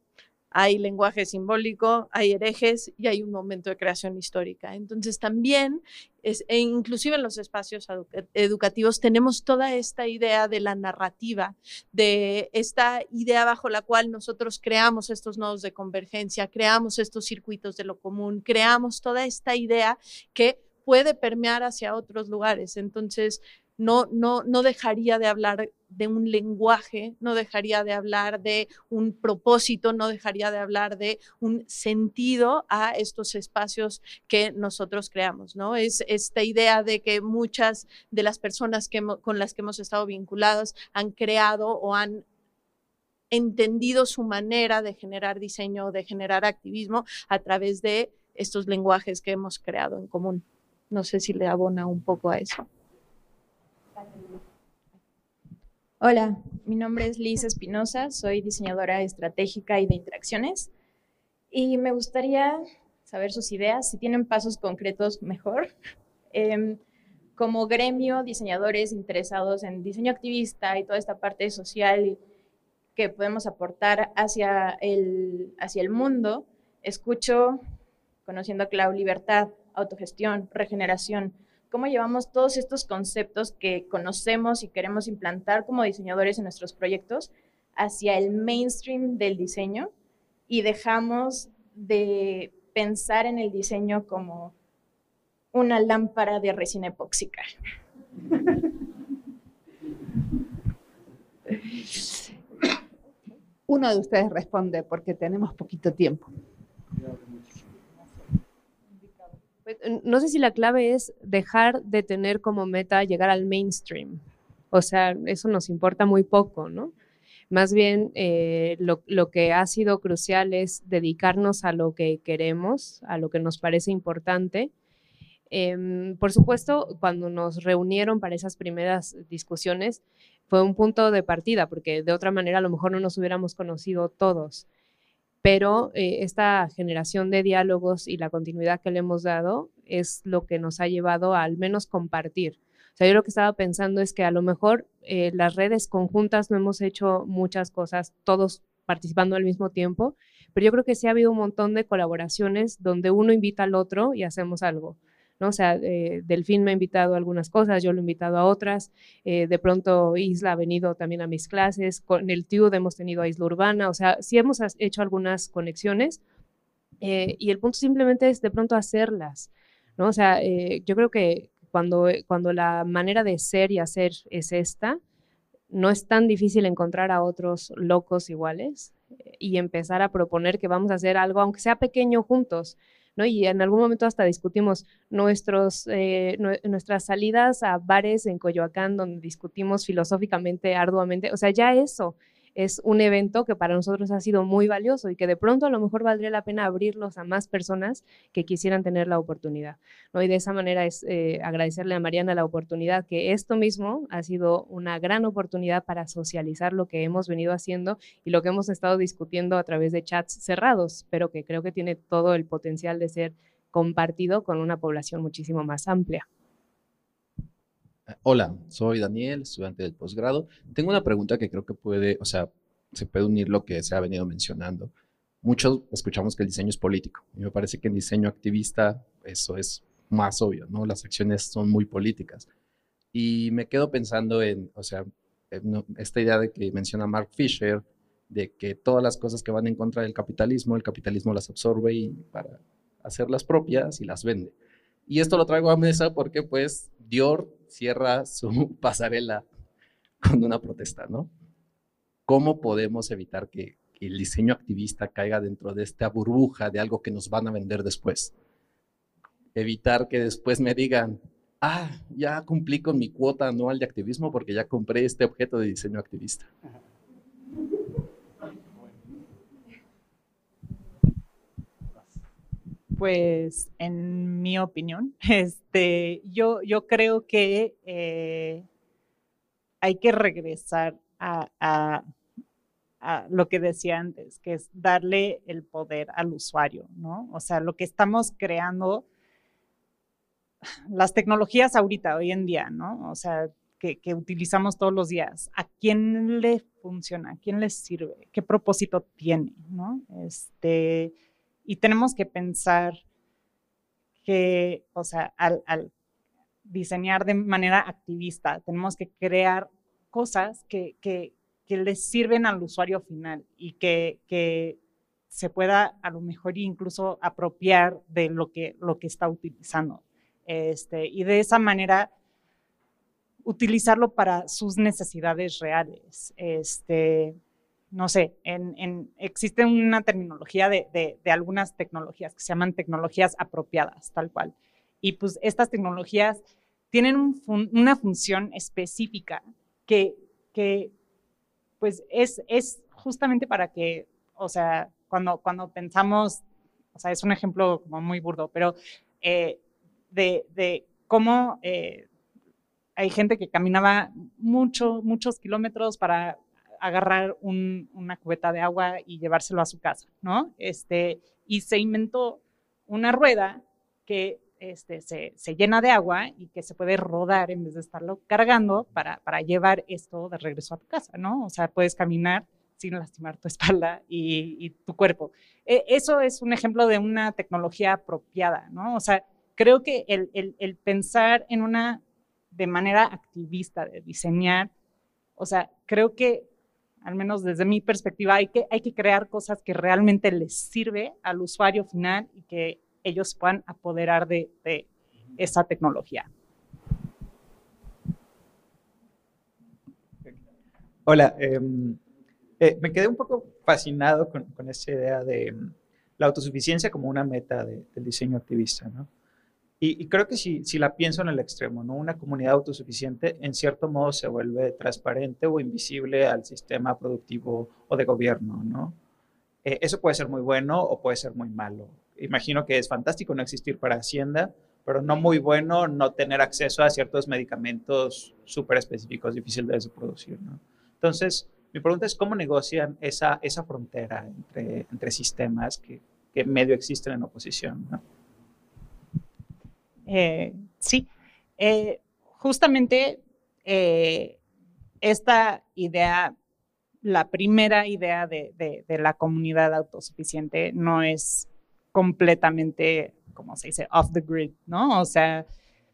hay lenguaje simbólico, hay herejes y hay un momento de creación histórica. Entonces también, es, e inclusive en los espacios educativos, tenemos toda esta idea de la narrativa, de esta idea bajo la cual nosotros creamos estos nodos de convergencia, creamos estos circuitos de lo común, creamos toda esta idea que puede permear hacia otros lugares. Entonces, no, no, no dejaría de hablar de un lenguaje, no dejaría de hablar de un propósito, no dejaría de hablar de un sentido a estos espacios que nosotros creamos, ¿no? Es esta idea de que muchas de las personas que, con las que hemos estado vinculados han creado o han entendido su manera de generar diseño, de generar activismo a través de estos lenguajes que hemos creado en común. No sé si le abona un poco a eso. Hola, mi nombre es Liz Espinosa, soy diseñadora estratégica y de interacciones y me gustaría saber sus ideas, si tienen pasos concretos mejor. Em, como gremio, diseñadores interesados en diseño activista y toda esta parte social que podemos aportar hacia el, hacia el mundo, escucho, conociendo a Clau, libertad, autogestión, regeneración, cómo llevamos todos estos conceptos que conocemos y queremos implantar como diseñadores en nuestros proyectos hacia el mainstream del diseño y dejamos de pensar en el diseño como una lámpara de resina epóxica. Uno de ustedes responde porque tenemos poquito tiempo. Pues, no sé si la clave es dejar de tener como meta llegar al mainstream. O sea, eso nos importa muy poco, ¿no? Más bien, eh, lo, que ha sido crucial es dedicarnos a lo que queremos, a lo que nos parece importante. Em, por supuesto, cuando nos reunieron para esas primeras discusiones, fue un punto de partida, porque de otra manera a lo mejor no nos hubiéramos conocido todos pero eh, esta generación de diálogos y la continuidad que le hemos dado es lo que nos ha llevado a al menos compartir. O sea, yo lo que estaba pensando es que a lo mejor eh, las redes conjuntas no hemos hecho muchas cosas, todos participando al mismo tiempo, pero yo creo que sí ha habido un montón de colaboraciones donde uno invita al otro y hacemos algo. ¿No? O sea, eh, Delfín me ha invitado a algunas cosas, yo lo he invitado a otras, eh, de pronto Isla ha venido también a mis clases, con el TIUD hemos tenido a Isla Urbana, o sea, sí hemos hecho algunas conexiones eh, y el punto simplemente es de pronto hacerlas, ¿no? O sea, yo creo que cuando, cuando la manera de ser y hacer es esta, no es tan difícil encontrar a otros locos iguales y empezar a proponer que vamos a hacer algo, aunque sea pequeño, juntos. Y en algún momento hasta discutimos nuestros, eh, nuestras salidas a bares en Coyoacán donde discutimos filosóficamente, arduamente, o sea, ya eso es un evento que para nosotros ha sido muy valioso y que de pronto a lo mejor valdría la pena abrirlos a más personas que quisieran tener la oportunidad. ¿no? Y de esa manera es eh, agradecerle a Mariana la oportunidad, que esto mismo ha sido una gran oportunidad para socializar lo que hemos venido haciendo y lo que hemos estado discutiendo a través de chats cerrados, pero que creo que tiene todo el potencial de ser compartido con una población muchísimo más amplia. Hola, soy Daniel, estudiante del posgrado. Tengo una pregunta que creo que puede, o sea, se puede unir lo que se ha venido mencionando. Muchos escuchamos que el diseño es político y me parece que en diseño activista eso es más obvio, ¿no? Las acciones son muy políticas. Y me quedo pensando en, o sea, esta idea de que menciona Mark Fisher, de que todas las cosas que van en contra del capitalismo, el capitalismo las absorbe y para hacerlas propias y las vende. Y esto lo traigo a mesa porque pues Dior cierra su pasarela con una protesta, ¿no? ¿Cómo podemos evitar que, el diseño activista caiga dentro de esta burbuja de algo que nos van a vender después? Evitar que después me digan, ah, ya cumplí con mi cuota anual de activismo porque ya compré este objeto de diseño activista. Pues en mi opinión, este, yo, yo creo que eh, hay que regresar a, lo que decía antes, que es darle el poder al usuario, ¿no? O sea, lo que estamos creando, las tecnologías ahorita, hoy en día, ¿no? O sea, que, que, utilizamos todos los días, ¿a quién le funciona? ¿A quién le sirve? ¿Qué propósito tiene? ¿no? Este, y tenemos que pensar que, o sea, al, diseñar de manera activista, tenemos que crear cosas que, que, que les sirven al usuario final y que, que, se pueda a lo mejor incluso apropiar de lo que, lo que está utilizando. Este, y de esa manera utilizarlo para sus necesidades reales. Este, no sé, en, existe una terminología de, algunas tecnologías que se llaman tecnologías apropiadas, tal cual. Y pues estas tecnologías tienen una función específica que, que pues es, es justamente para que, o sea, cuando, cuando pensamos, o sea, es un ejemplo como muy burdo, pero eh, de, de, cómo eh, hay gente que caminaba mucho, muchos kilómetros para agarrar una cubeta de agua y llevárselo a su casa, ¿no? Este, y se inventó una rueda que este, se, llena de agua y que se puede rodar en vez de estarlo cargando para, para llevar esto de regreso a tu casa, ¿no? O sea, puedes caminar sin lastimar tu espalda y, tu cuerpo. E, eso es un ejemplo de una tecnología apropiada, ¿no? O sea, creo que el, el pensar en una de manera activista, de diseñar. O sea, creo que, al menos desde mi perspectiva, hay que, hay que crear cosas que realmente les sirve al usuario final y que ellos puedan apoderar de, esa tecnología. Hola, em, eh, me quedé un poco fascinado con, con esta idea de em, la autosuficiencia como una meta del diseño activista, ¿no? Y, creo que si, si, la pienso en el extremo, ¿no? Una comunidad autosuficiente en cierto modo se vuelve transparente o invisible al sistema productivo o de gobierno, ¿no? Eh, eso puede ser muy bueno o puede ser muy malo. Imagino que es fantástico no existir para Hacienda, pero no muy bueno no tener acceso a ciertos medicamentos súper específicos, difíciles de producir. Entonces, mi pregunta es cómo negocian esa, esa frontera entre, entre sistemas que, que medio existen en oposición. Eh, sí, eh, justamente eh, esta idea, la primera idea de, la comunidad autosuficiente no es completamente, como se dice, off the grid, ¿no? O sea,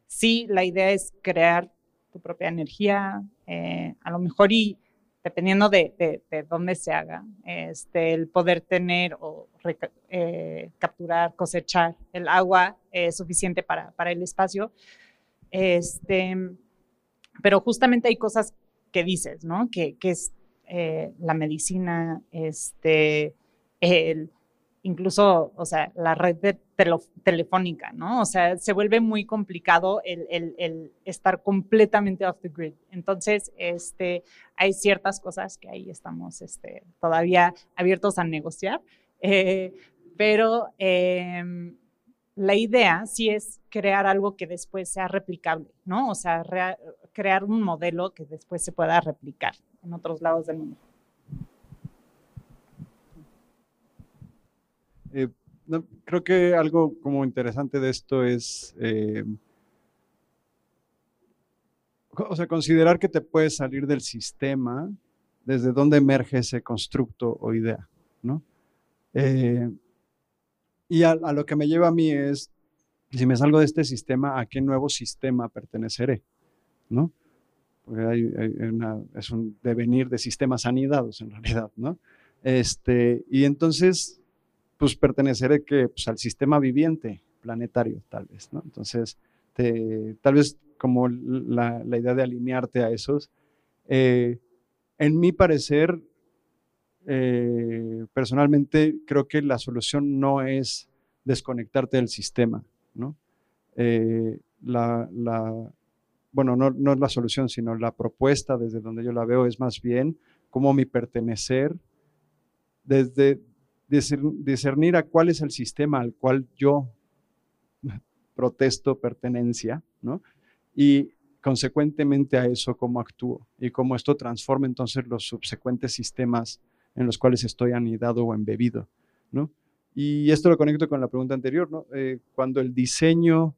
sí, la idea es crear tu propia energía, a lo mejor y dependiendo de, dónde se haga, este, el poder tener o eh, capturar, cosechar el agua eh, suficiente para, para, el espacio. Este, pero justamente hay cosas que dices, ¿no? Que, que es eh, la medicina, este, el incluso, o sea, la red de telefónica, ¿no? O sea, se vuelve muy complicado el, estar completamente off the grid. Entonces, este, hay ciertas cosas que ahí estamos este, todavía abiertos a negociar, eh, pero em, la idea sí es crear algo que después sea replicable, ¿no? O sea, crear un modelo que después se pueda replicar en otros lados del mundo. Eh, creo que algo como interesante de esto es, eh, o sea, considerar que te puedes salir del sistema desde donde emerge ese constructo o idea, ¿no? Eh, y a, lo que me lleva a mí es, si me salgo de este sistema, ¿a qué nuevo sistema perteneceré? ¿No? Porque es un devenir de sistemas anidados en realidad, ¿no? Este, y entonces pues perteneceré que, pues, al sistema viviente planetario, tal vez, ¿no? Entonces, tal vez como la, idea de alinearte a esos, eh, en mi parecer, eh, personalmente creo que la solución no es desconectarte del sistema, ¿no? Eh, bueno, no, no es la solución, sino la propuesta desde donde yo la veo es más bien como mi pertenecer desde, discernir a cuál es el sistema al cual yo protesto pertenencia, ¿no? Y consecuentemente a eso cómo actúo y cómo esto transforma entonces los subsecuentes sistemas en los cuales estoy anidado o embebido, ¿no? Y esto lo conecto con la pregunta anterior, ¿no? Eh, cuando el diseño,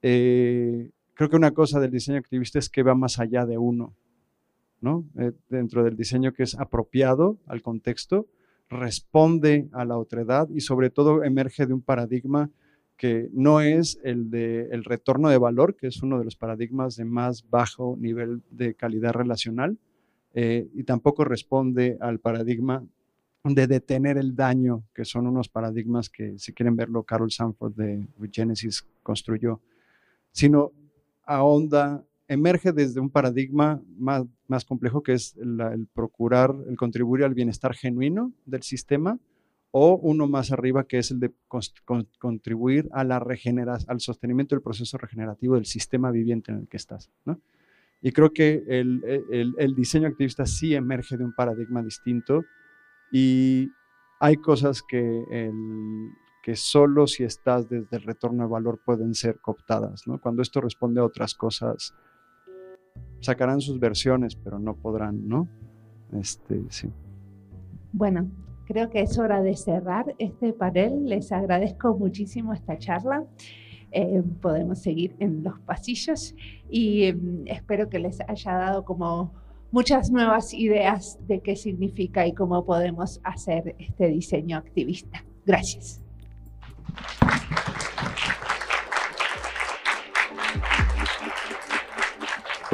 eh, creo que una cosa del diseño activista es que va más allá de uno, ¿no? Eh, dentro del diseño que es apropiado al contexto, responde a la otredad y sobre todo emerge de un paradigma que no es el de el retorno de valor, que es uno de los paradigmas de más bajo nivel de calidad relacional, eh, y tampoco responde al paradigma de detener el daño, que son unos paradigmas que, si quieren verlo, Carol Sanford de Genesis construyó, sino ahonda emerge desde un paradigma más, más complejo que es el procurar, el contribuir al bienestar genuino del sistema, o uno más arriba que es el de contribuir a la al sostenimiento del proceso regenerativo del sistema viviente en el que estás. Y creo que el, el, el, diseño activista sí emerge de un paradigma distinto y hay cosas que, el, que solo si estás desde el retorno de valor pueden ser cooptadas. ¿no? Cuando esto responde a otras cosas, sacarán sus versiones, pero no podrán, ¿no? Este, sí. Bueno, creo que es hora de cerrar este panel. Les agradezco muchísimo esta charla. Eh, podemos seguir en los pasillos y mm, espero que les haya dado como muchas nuevas ideas de qué significa y cómo podemos hacer este diseño activista. Gracias.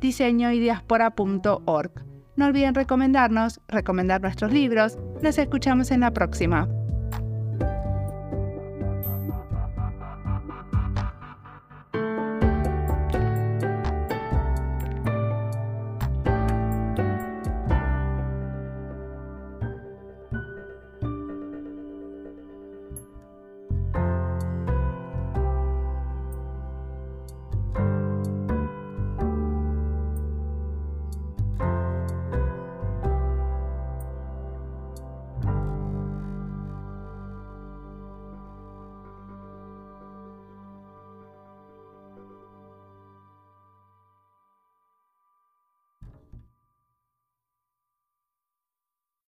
diseñoydiaspora.org. No olviden recomendarnos, recomendar nuestros libros. Nos escuchamos en la próxima.